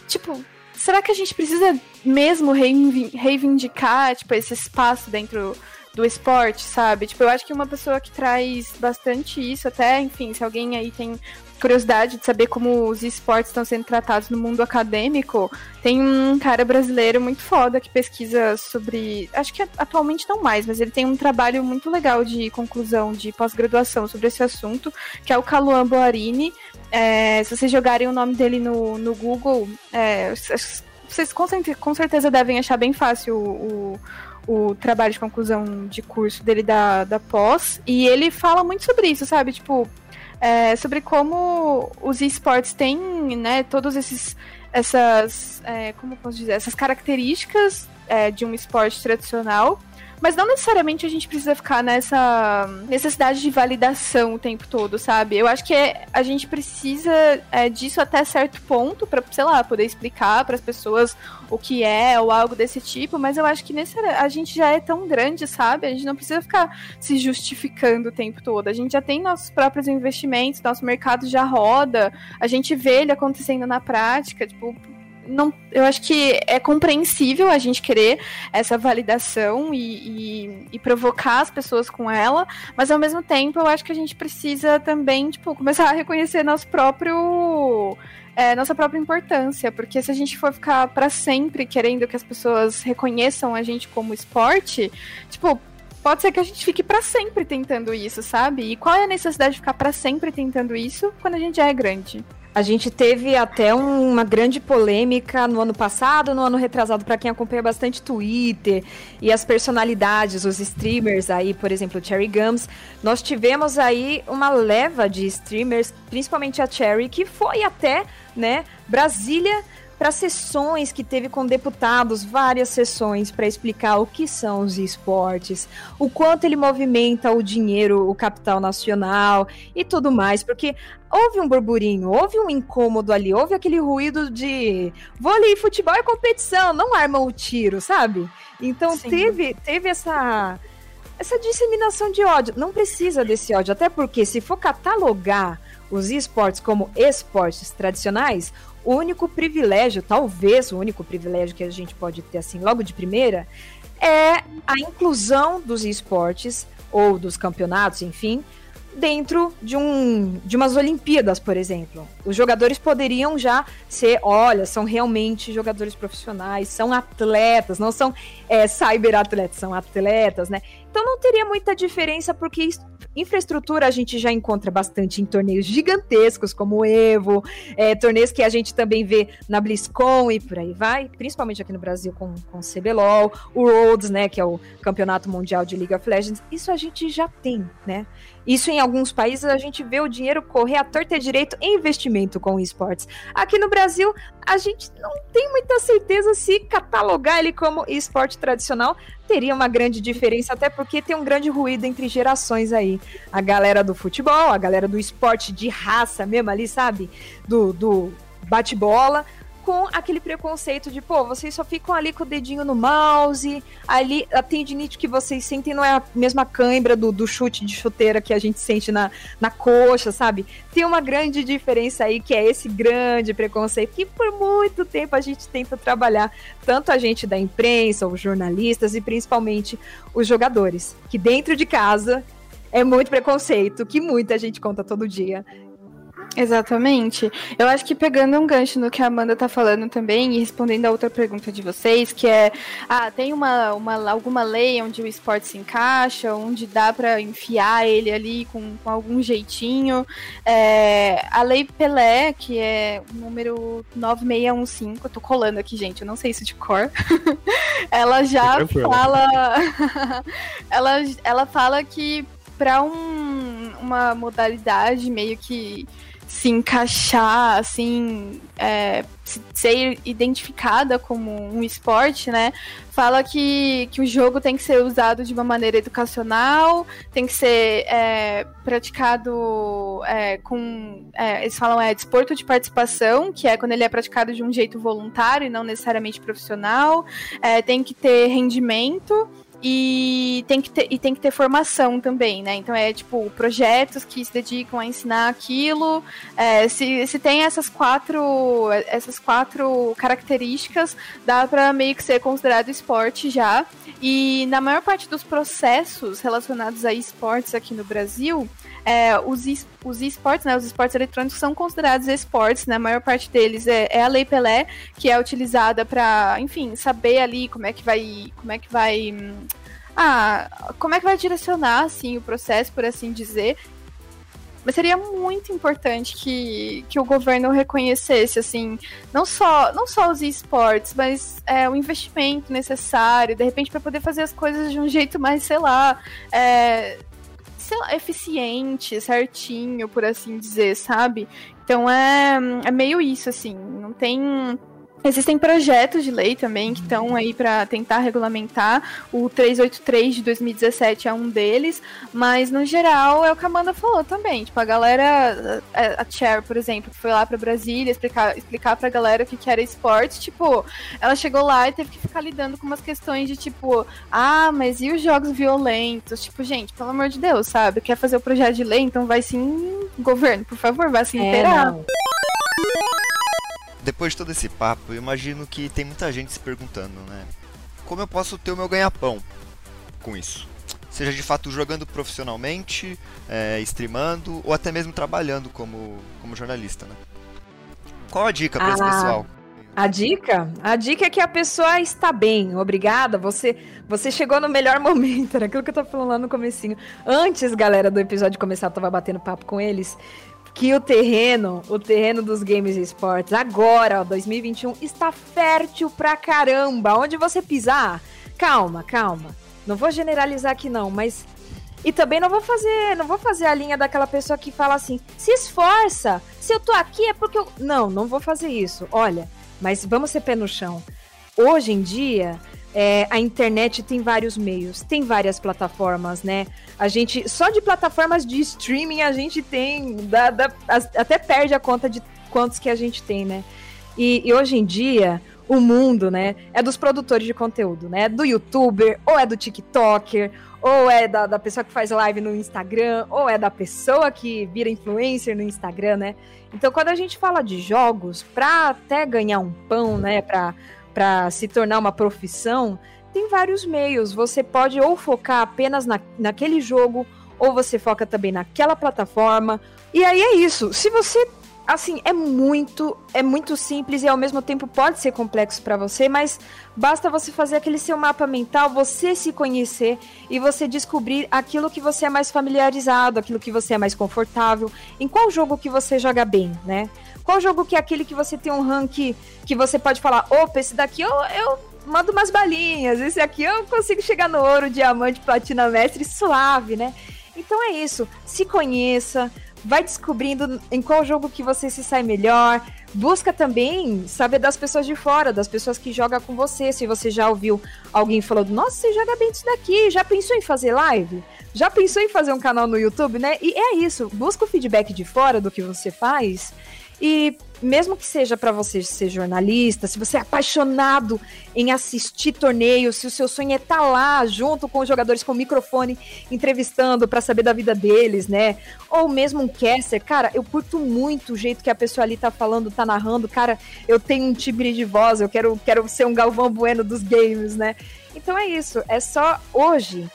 D: Tipo, será que a gente precisa mesmo reivindicar, tipo, esse espaço dentro do esporte, sabe? Tipo, eu acho que uma pessoa que traz bastante isso, até, enfim, se alguém aí tem curiosidade de saber como os esportes estão sendo tratados no mundo acadêmico, tem um cara brasileiro muito foda que pesquisa sobre. Acho que atualmente não mais, mas ele tem um trabalho muito legal de conclusão de pós-graduação sobre esse assunto, que é o Caluan Boarini. É, se vocês jogarem o nome dele no, no Google, é, vocês com certeza, devem achar bem fácil o, o, o trabalho de conclusão de curso dele da, da pós. E ele fala muito sobre isso, sabe? Tipo, é, sobre como os esportes têm, né, todos esses essas, é, como posso dizer, essas características é, de um esporte tradicional mas não necessariamente a gente precisa ficar nessa necessidade de validação o tempo todo, sabe? Eu acho que é, a gente precisa é, disso até certo ponto para, sei lá, poder explicar para as pessoas o que é ou algo desse tipo, mas eu acho que nesse a gente já é tão grande, sabe? A gente não precisa ficar se justificando o tempo todo. A gente já tem nossos próprios investimentos, nosso mercado já roda, a gente vê ele acontecendo na prática, tipo, não, eu acho que é compreensível a gente querer essa validação e, e, e, provocar as pessoas com ela, mas ao mesmo tempo eu acho que a gente precisa também, tipo, começar a reconhecer nosso próprio. É, nossa própria importância, porque se a gente for ficar para sempre querendo que as pessoas reconheçam a gente como esporte, tipo, pode ser que a gente fique para sempre tentando isso, sabe? E qual é a necessidade de ficar para sempre tentando isso quando a gente já é grande?
C: A gente teve até uma grande polêmica no ano passado, no ano retrasado, para quem acompanha bastante Twitter e as personalidades, os streamers aí, por exemplo, Cherry Gums. Nós tivemos aí uma leva de streamers, principalmente a Cherry, que foi até, né, Brasília para sessões que teve com deputados, várias sessões para explicar o que são os esportes, o quanto ele movimenta o dinheiro, o capital nacional e tudo mais, porque houve um burburinho, houve um incômodo ali, houve aquele ruído de vôlei, futebol e competição, não armam o tiro, sabe? Então teve, teve essa essa disseminação de ódio. Não precisa desse ódio, até porque se for catalogar os esportes como esportes tradicionais, o único privilégio, talvez o único privilégio que a gente pode ter assim logo de primeira, é a inclusão dos esportes ou dos campeonatos, enfim, dentro de, um, de umas Olimpíadas, por exemplo. Os jogadores poderiam já ser, olha, são realmente jogadores profissionais, são atletas, não são é, cyberatletas, são atletas, né? Então não teria muita diferença, porque infraestrutura a gente já encontra bastante em torneios gigantescos, como o Evo, é, torneios que a gente também vê na BlizzCon e por aí vai, principalmente aqui no Brasil com, com o CBLOL, o Worlds, né, que é o Campeonato Mundial de League of Legends, isso a gente já tem, né? Isso em alguns países a gente vê o dinheiro correr à torta e direito em investimento com esportes. Aqui no Brasil, a gente não tem muita certeza se catalogar ele como esporte tradicional teria uma grande diferença, até porque tem um grande ruído entre gerações aí. A galera do futebol, a galera do esporte de raça mesmo ali, sabe? Do, do bate-bola, com aquele preconceito de, pô, vocês só ficam ali com o dedinho no mouse, ali a tendinite que vocês sentem não é a mesma cãibra do, do chute de chuteira que a gente sente na, na coxa, sabe? Tem uma grande diferença aí, que é esse grande preconceito que por muito tempo a gente tenta trabalhar, tanto a gente da imprensa, os jornalistas e principalmente os jogadores, que dentro de casa é muito preconceito, que muita gente conta todo dia.
D: Exatamente. Eu acho que pegando um gancho no que a Amanda tá falando também e respondendo a outra pergunta de vocês, que é, ah, tem uma, uma alguma lei onde o esporte se encaixa, onde dá para enfiar ele ali com, com algum jeitinho. É, a lei Pelé, que é o número 9615, eu tô colando aqui, gente, eu não sei isso de cor. *laughs* ela já fala *laughs* ela, ela fala que para um, uma modalidade meio que se encaixar, assim, é, ser identificada como um esporte, né? Fala que, que o jogo tem que ser usado de uma maneira educacional, tem que ser é, praticado é, com. É, eles falam é desporto de participação, que é quando ele é praticado de um jeito voluntário e não necessariamente profissional, é, tem que ter rendimento e tem que ter, e tem que ter formação também, né? Então é tipo projetos que se dedicam a ensinar aquilo. É, se, se tem essas quatro essas quatro características, dá para meio que ser considerado esporte já. E na maior parte dos processos relacionados a esportes aqui no Brasil, é, os, os esportes, né, os esportes eletrônicos são considerados esportes, né, maior parte deles é, é a Lei Pelé, que é utilizada para, enfim, saber ali como é que vai, como é que vai, hum, ah, como é que vai direcionar, assim, o processo, por assim dizer, mas seria muito importante que, que o governo reconhecesse, assim, não só, não só os esportes, mas é, o investimento necessário, de repente, para poder fazer as coisas de um jeito mais, sei lá, é, sei lá, eficiente, certinho, por assim dizer, sabe? Então é, é meio isso, assim, não tem Existem projetos de lei também que estão aí para tentar regulamentar. O 383 de 2017 é um deles, mas no geral é o que a Amanda falou também. Tipo, a galera, a Cher, por exemplo, que foi lá para Brasília explicar, explicar pra galera o que, que era esporte, tipo, ela chegou lá e teve que ficar lidando com umas questões de tipo, ah, mas e os jogos violentos? Tipo, gente, pelo amor de Deus, sabe? Quer fazer o projeto de lei? Então vai sim, governo, por favor, vai se inteirar. É,
B: depois de todo esse papo, eu imagino que tem muita gente se perguntando, né? Como eu posso ter o meu ganha-pão com isso? Seja de fato jogando profissionalmente, é, streamando ou até mesmo trabalhando como, como jornalista, né? Qual a dica para ah, esse pessoal?
C: A dica? A dica é que a pessoa está bem, obrigada. Você você chegou no melhor *laughs* momento, era aquilo que eu tava falando lá no comecinho. Antes, galera, do episódio começar, eu tava batendo papo com eles que o terreno, o terreno dos games e esportes, agora, ó, 2021, está fértil pra caramba. Onde você pisar, calma, calma. Não vou generalizar aqui não, mas e também não vou fazer, não vou fazer a linha daquela pessoa que fala assim: "Se esforça. Se eu tô aqui é porque eu Não, não vou fazer isso. Olha, mas vamos ser pé no chão. Hoje em dia, é, a internet tem vários meios, tem várias plataformas, né? A gente, só de plataformas de streaming, a gente tem, até perde a conta de quantos que a gente tem, né? E, e hoje em dia, o mundo, né? É dos produtores de conteúdo, né? Do youtuber, ou é do TikToker, ou é da, da pessoa que faz live no Instagram, ou é da pessoa que vira influencer no Instagram, né? Então, quando a gente fala de jogos, para até ganhar um pão, né? Pra se tornar uma profissão, tem vários meios. Você pode ou focar apenas na, naquele jogo, ou você foca também naquela plataforma. E aí é isso. Se você assim, é muito, é muito simples e ao mesmo tempo pode ser complexo para você, mas basta você fazer aquele seu mapa mental, você se conhecer e você descobrir aquilo que você é mais familiarizado, aquilo que você é mais confortável, em qual jogo que você joga bem, né? Qual jogo que é aquele que você tem um rank que você pode falar, opa, esse daqui eu, eu mando umas balinhas, esse aqui eu consigo chegar no ouro, diamante, platina, mestre, suave, né? Então é isso, se conheça, vai descobrindo em qual jogo que você se sai melhor. Busca também saber das pessoas de fora, das pessoas que jogam com você. Se você já ouviu alguém falando, nossa, você joga bem isso daqui, já pensou em fazer live? Já pensou em fazer um canal no YouTube, né? E é isso, busca o feedback de fora do que você faz e mesmo que seja para você ser jornalista, se você é apaixonado em assistir torneios, se o seu sonho é estar tá lá junto com os jogadores com o microfone entrevistando para saber da vida deles, né? Ou mesmo um caster, cara, eu curto muito o jeito que a pessoa ali tá falando, tá narrando, cara, eu tenho um timbre de voz, eu quero, quero ser um Galvão Bueno dos games, né? Então é isso, é só hoje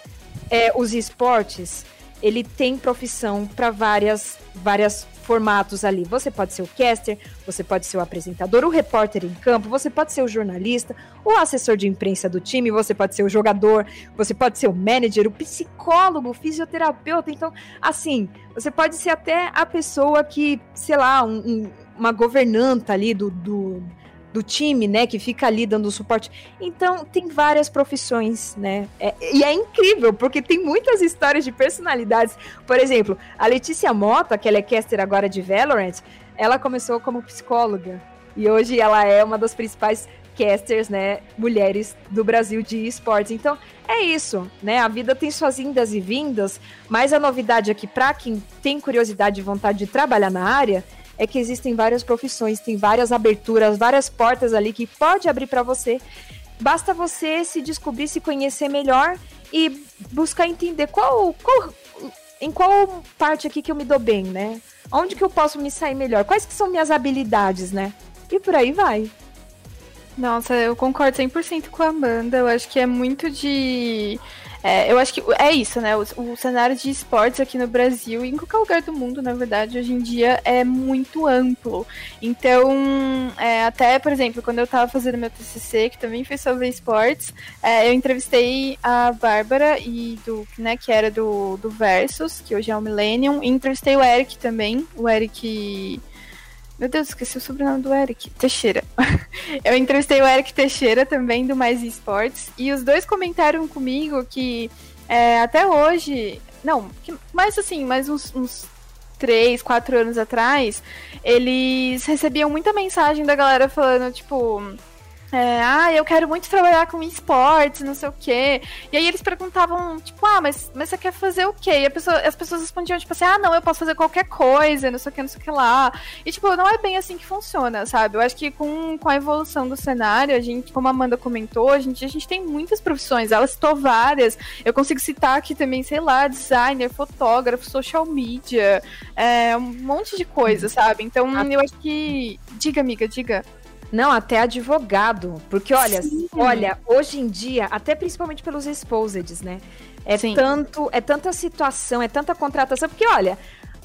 C: é, os esportes ele tem profissão para várias várias formatos ali. Você pode ser o caster, você pode ser o apresentador, o repórter em campo, você pode ser o jornalista, o assessor de imprensa do time, você pode ser o jogador, você pode ser o manager, o psicólogo, o fisioterapeuta. Então, assim, você pode ser até a pessoa que, sei lá, um, um, uma governanta ali do, do do time, né, que fica ali dando suporte. Então, tem várias profissões, né? É, e é incrível, porque tem muitas histórias de personalidades. Por exemplo, a Letícia Mota, que ela é caster agora de Valorant, ela começou como psicóloga. E hoje ela é uma das principais casters, né, mulheres do Brasil de esportes. Então, é isso, né? A vida tem suas indas e vindas, mas a novidade aqui para quem tem curiosidade e vontade de trabalhar na área é que existem várias profissões, tem várias aberturas, várias portas ali que pode abrir para você. Basta você se descobrir, se conhecer melhor e buscar entender qual, qual em qual parte aqui que eu me dou bem, né? Onde que eu posso me sair melhor? Quais que são minhas habilidades, né? E por aí vai.
D: Nossa, eu concordo 100% com a Amanda. Eu acho que é muito de é, eu acho que é isso, né? O, o, cenário de esportes aqui no Brasil e em qualquer lugar do mundo, na verdade, hoje em dia é muito amplo. Então, é, até, por exemplo, quando eu estava fazendo meu TCC, que também foi sobre esportes, é, eu entrevistei a Bárbara, e do, né, que era do, do Versus, que hoje é o Millennium, e entrevistei o Eric também, o Eric meu Deus, esqueci o sobrenome do Eric. Teixeira. *laughs* eu entrevistei o Eric Teixeira também, do Mais Esportes, e os dois comentaram comigo que é, até hoje. Não, que, mais assim, mais uns, uns três, quatro anos atrás, eles recebiam muita mensagem da galera falando, tipo é, ah, eu quero muito trabalhar com esportes, não sei o quê. E aí eles perguntavam, tipo, ah, mas, mas você quer fazer o quê? E pessoa, as pessoas respondiam, tipo assim, ah, não, eu posso fazer qualquer coisa, não sei o que, não sei o que lá. E, tipo, não é bem assim que funciona, sabe? Eu acho que com, com a evolução do cenário, a gente, como a Amanda comentou, a gente, a gente tem muitas profissões, ela citou várias. Eu consigo citar aqui também, sei lá, designer, fotógrafo, social media, é, um monte de coisa, sabe? Então, eu acho que. Diga, amiga, diga.
C: Não, até advogado. Porque, olha, Sim. olha, hoje em dia, até principalmente pelos exposeds, né? É Sim. tanto, é tanta situação, é tanta contratação, porque olha,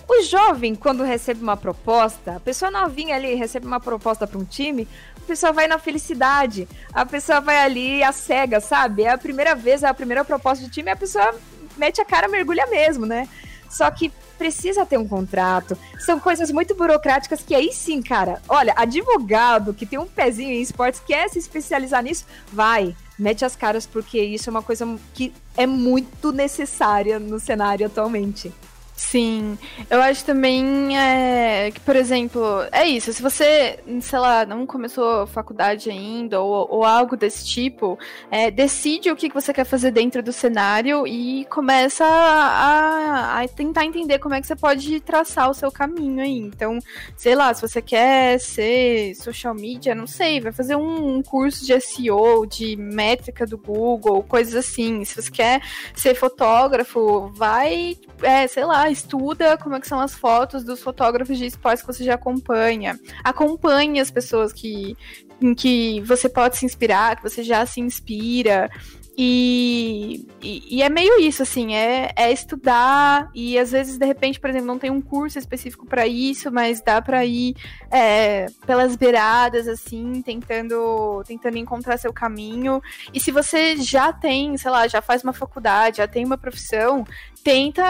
C: o jovem, quando recebe uma proposta, a pessoa novinha ali recebe uma proposta para um time, a pessoa vai na felicidade, a pessoa vai ali a cega, sabe? É a primeira vez, é a primeira proposta de time, a pessoa mete a cara, mergulha mesmo, né? Só que precisa ter um contrato. São coisas muito burocráticas que aí sim, cara. Olha, advogado que tem um pezinho em esportes, quer se especializar nisso, vai. Mete as caras, porque isso é uma coisa que é muito necessária no cenário atualmente.
D: Sim, eu acho também é, que, por exemplo, é isso. Se você, sei lá, não começou faculdade ainda ou, ou algo desse tipo, é, decide o que você quer fazer dentro do cenário e começa a, a, tentar entender como é que você pode traçar o seu caminho aí. Então, sei lá, se você quer ser social media, não sei, vai fazer um, um curso de SEO, de métrica do Google, coisas assim. Se você quer ser fotógrafo, vai, é, sei lá, estuda como é que são as fotos dos fotógrafos de esportes que você já acompanha. Acompanhe as pessoas que, em que você pode se inspirar, que você já se inspira. E, e, e, é meio isso, assim, é, é, estudar e às vezes, de repente, por exemplo, não tem um curso específico para isso, mas dá para ir é, pelas beiradas, assim, tentando, tentando encontrar seu caminho. E se você já tem, sei lá, já faz uma faculdade, já tem uma profissão, tenta,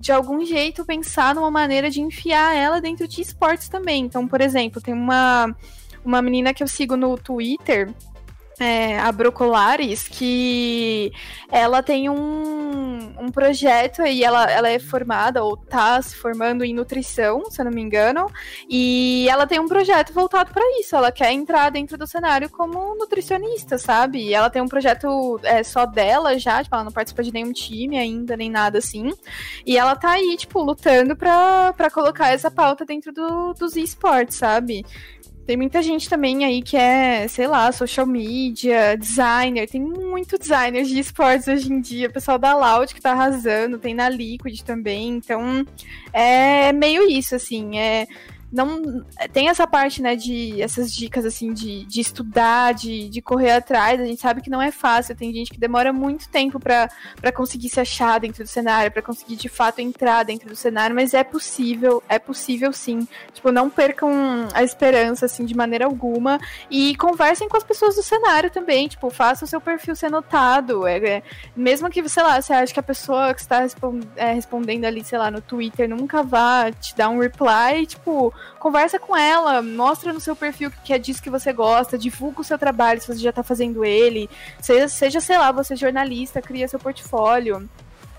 D: de algum jeito, pensar numa maneira de enfiar ela dentro de esportes também. Então, por exemplo, tem uma, uma menina que eu sigo no Twitter é, a Brocolares, que ela tem um, um projeto e ela, ela é formada ou tá se formando em nutrição, se eu não me engano, e ela tem um projeto voltado para isso. Ela quer entrar dentro do cenário como nutricionista, sabe? E ela tem um projeto é, só dela já, tipo, ela não participa de nenhum time ainda, nem nada assim. E ela tá aí, tipo, lutando pra colocar essa pauta dentro do, dos esportes, sabe? Tem muita gente também aí que é, sei lá, social media, designer. Tem muito designer de esportes hoje em dia. O pessoal da Loud que tá arrasando, tem na Liquid também. Então, é meio isso, assim. É não tem essa parte, né, de essas dicas assim de, de estudar, de, de correr atrás. A gente sabe que não é fácil, tem gente que demora muito tempo para conseguir se achar dentro do cenário, para conseguir de fato entrar dentro do cenário, mas é possível, é possível sim. Tipo, não percam a esperança assim de maneira alguma e conversem com as pessoas do cenário também, tipo, faça o seu perfil ser notado. É, é mesmo que, sei lá, você acha que a pessoa que está é, respondendo ali, sei lá, no Twitter nunca vá te dar um reply, tipo, conversa com ela, mostra no seu perfil que é disso que você gosta, divulga o seu trabalho se você já tá fazendo ele, seja, seja sei lá, você é jornalista, cria seu portfólio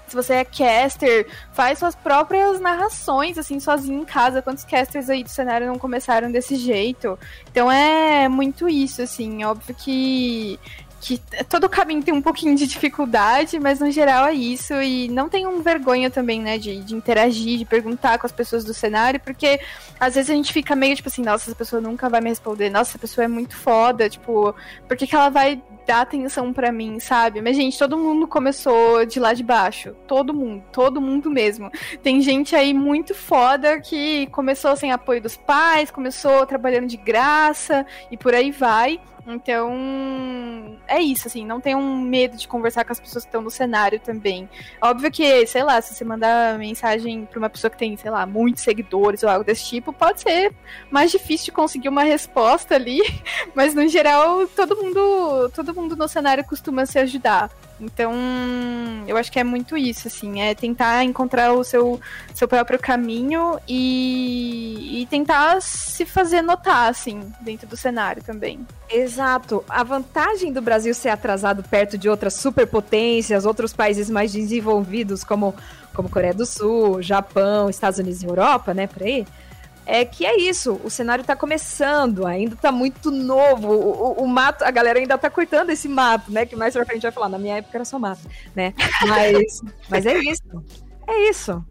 D: se você é caster, faz suas próprias narrações, assim, sozinho em casa. Quantos casters aí do cenário não começaram desse jeito? Então é muito isso, assim. Óbvio que que todo caminho tem um pouquinho de dificuldade, mas no geral é isso. E não tenham vergonha também, né, de, de interagir, de perguntar com as pessoas do cenário, porque às vezes a gente fica meio tipo assim, nossa, essa pessoa nunca vai me responder, nossa, essa pessoa é muito foda, tipo, por que, que ela vai dar atenção para mim, sabe? Mas, gente, todo mundo começou de lá de baixo. Todo mundo, todo mundo mesmo. Tem gente aí muito foda que começou sem apoio dos pais, começou trabalhando de graça e por aí vai. Então, é isso, assim, não tenham medo de conversar com as pessoas que estão no cenário também. Óbvio que, sei lá, se você mandar mensagem pra uma pessoa que tem, sei lá, muitos seguidores ou algo desse tipo, pode ser mais difícil de conseguir uma resposta ali, *laughs* mas no geral, todo mundo, todo mundo no cenário costuma se ajudar. Então, eu acho que é muito isso, assim, é tentar encontrar o seu, seu próprio caminho e, e tentar se fazer notar, assim, dentro do cenário também.
C: Exato. A vantagem do Brasil ser atrasado perto de outras superpotências, outros países mais desenvolvidos, como, como Coreia do Sul, Japão, Estados Unidos e Europa, né, por aí, é que é isso, o cenário está começando, ainda está muito novo, o, o, o, mato, a galera ainda está cortando esse mato, né, que mais pra frente vai falar, na minha época era só mato, né, mas, *laughs* mas é isso, é isso.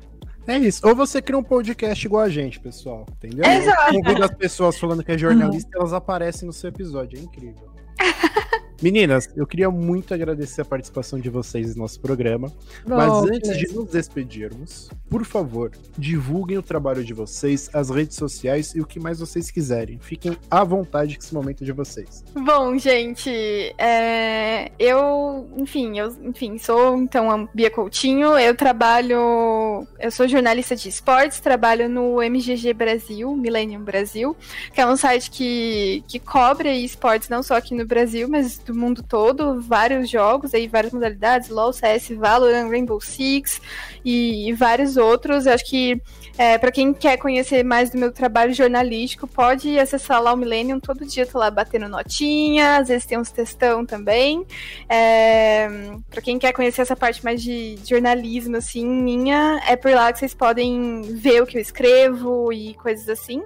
A: É isso. Ou você cria um podcast igual a gente, pessoal. Entendeu?
C: Exato.
A: Ouvindo as pessoas falando que é jornalista, uhum. elas aparecem no seu episódio. É incrível. *laughs* Meninas, eu queria muito agradecer a participação de vocês no nosso programa. Bom, mas antes de nos despedirmos, por favor, divulguem o trabalho de vocês, as redes sociais e o que mais vocês quiserem. Fiquem à vontade com esse momento de vocês.
D: Bom, gente, é... eu, enfim, eu, enfim, sou então a Bia Coutinho. Eu trabalho, eu sou jornalista de esportes, trabalho no MGG Brasil, Millennium Brasil, que é um site que, que cobre esportes não só aqui no Brasil, mas do do mundo todo, vários jogos aí, várias modalidades, LoL, CS, Valorant, Rainbow Six e, e vários outros. Eu acho que é, para quem quer conhecer mais do meu trabalho jornalístico, pode acessar lá o Millennium. Todo dia tô lá batendo notinha, às vezes tem uns textão também. É, para quem quer conhecer essa parte mais de jornalismo, assim, minha, é por lá que vocês podem ver o que eu escrevo e coisas assim.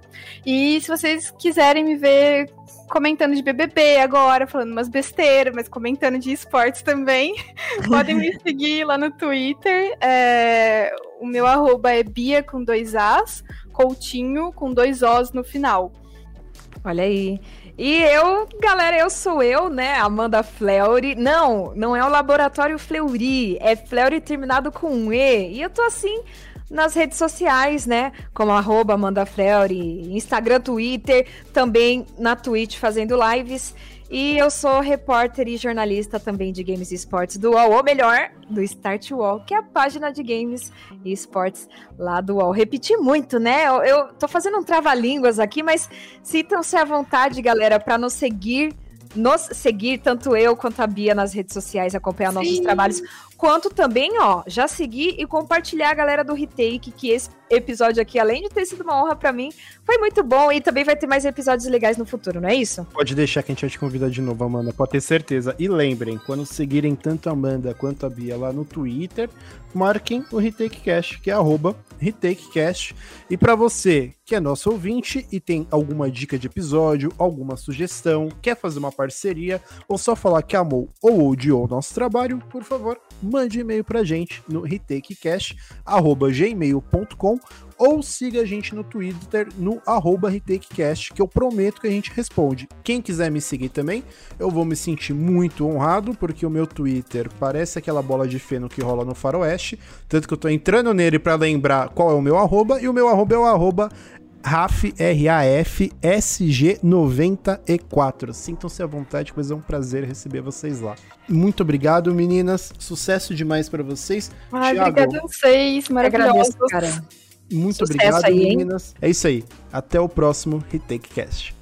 D: E se vocês quiserem me ver comentando de BBB agora, falando umas besteiras, mas comentando de esportes também. *laughs* Podem me seguir lá no Twitter. É, o meu arroba é Bia com dois As, Coutinho com dois Os no final.
C: Olha aí. E eu, galera, eu sou eu, né? Amanda Fleury. Não, não é o Laboratório Fleury, é Fleury terminado com um E. E eu tô assim nas redes sociais, né? Como arroba Amanda Instagram, Twitter, também na Twitch fazendo lives. E eu sou repórter e jornalista também de games e esportes do UOL, ou melhor, do Start UOL, que é a página de games e esportes lá do UOL. Repeti muito, né? Eu, eu tô fazendo um trava-línguas aqui, mas sintam-se à vontade, galera, para nos seguir nos seguir, tanto eu quanto a Bia nas redes sociais, acompanhar Sim. nossos trabalhos, quanto também, ó, já seguir e compartilhar a galera do Retake, que esse episódio aqui, além de ter sido uma honra para mim, foi muito bom e também vai ter mais episódios legais no futuro, não é isso?
A: Pode deixar que a gente vai te convidar de novo, Amanda, pode ter certeza. E lembrem, quando seguirem tanto a Amanda quanto a Bia lá no Twitter, marquem o Retake Cash, que é arroba RetakeCast. E para você que é nosso ouvinte e tem alguma dica de episódio, alguma sugestão, quer fazer uma parceria ou só falar que amou ou odiou o nosso trabalho, por favor, mande e-mail pra gente no retakecast@gmail.com ou siga a gente no Twitter no arroba RetakeCast, que eu prometo que a gente responde. Quem quiser me seguir também, eu vou me sentir muito honrado, porque o meu Twitter parece aquela bola de feno que rola no faroeste, tanto que eu tô entrando nele para lembrar qual é o meu arroba, e o meu arroba é o arroba RAF, R-A-F, SG94. Sintam-se à vontade, pois é um prazer receber vocês lá. Muito obrigado, meninas. Sucesso demais para vocês.
D: Ah, obrigada a vocês. Maravilhoso.
A: Muito Sucesso obrigado, aí, meninas. É isso aí. Até o próximo Retake Cast.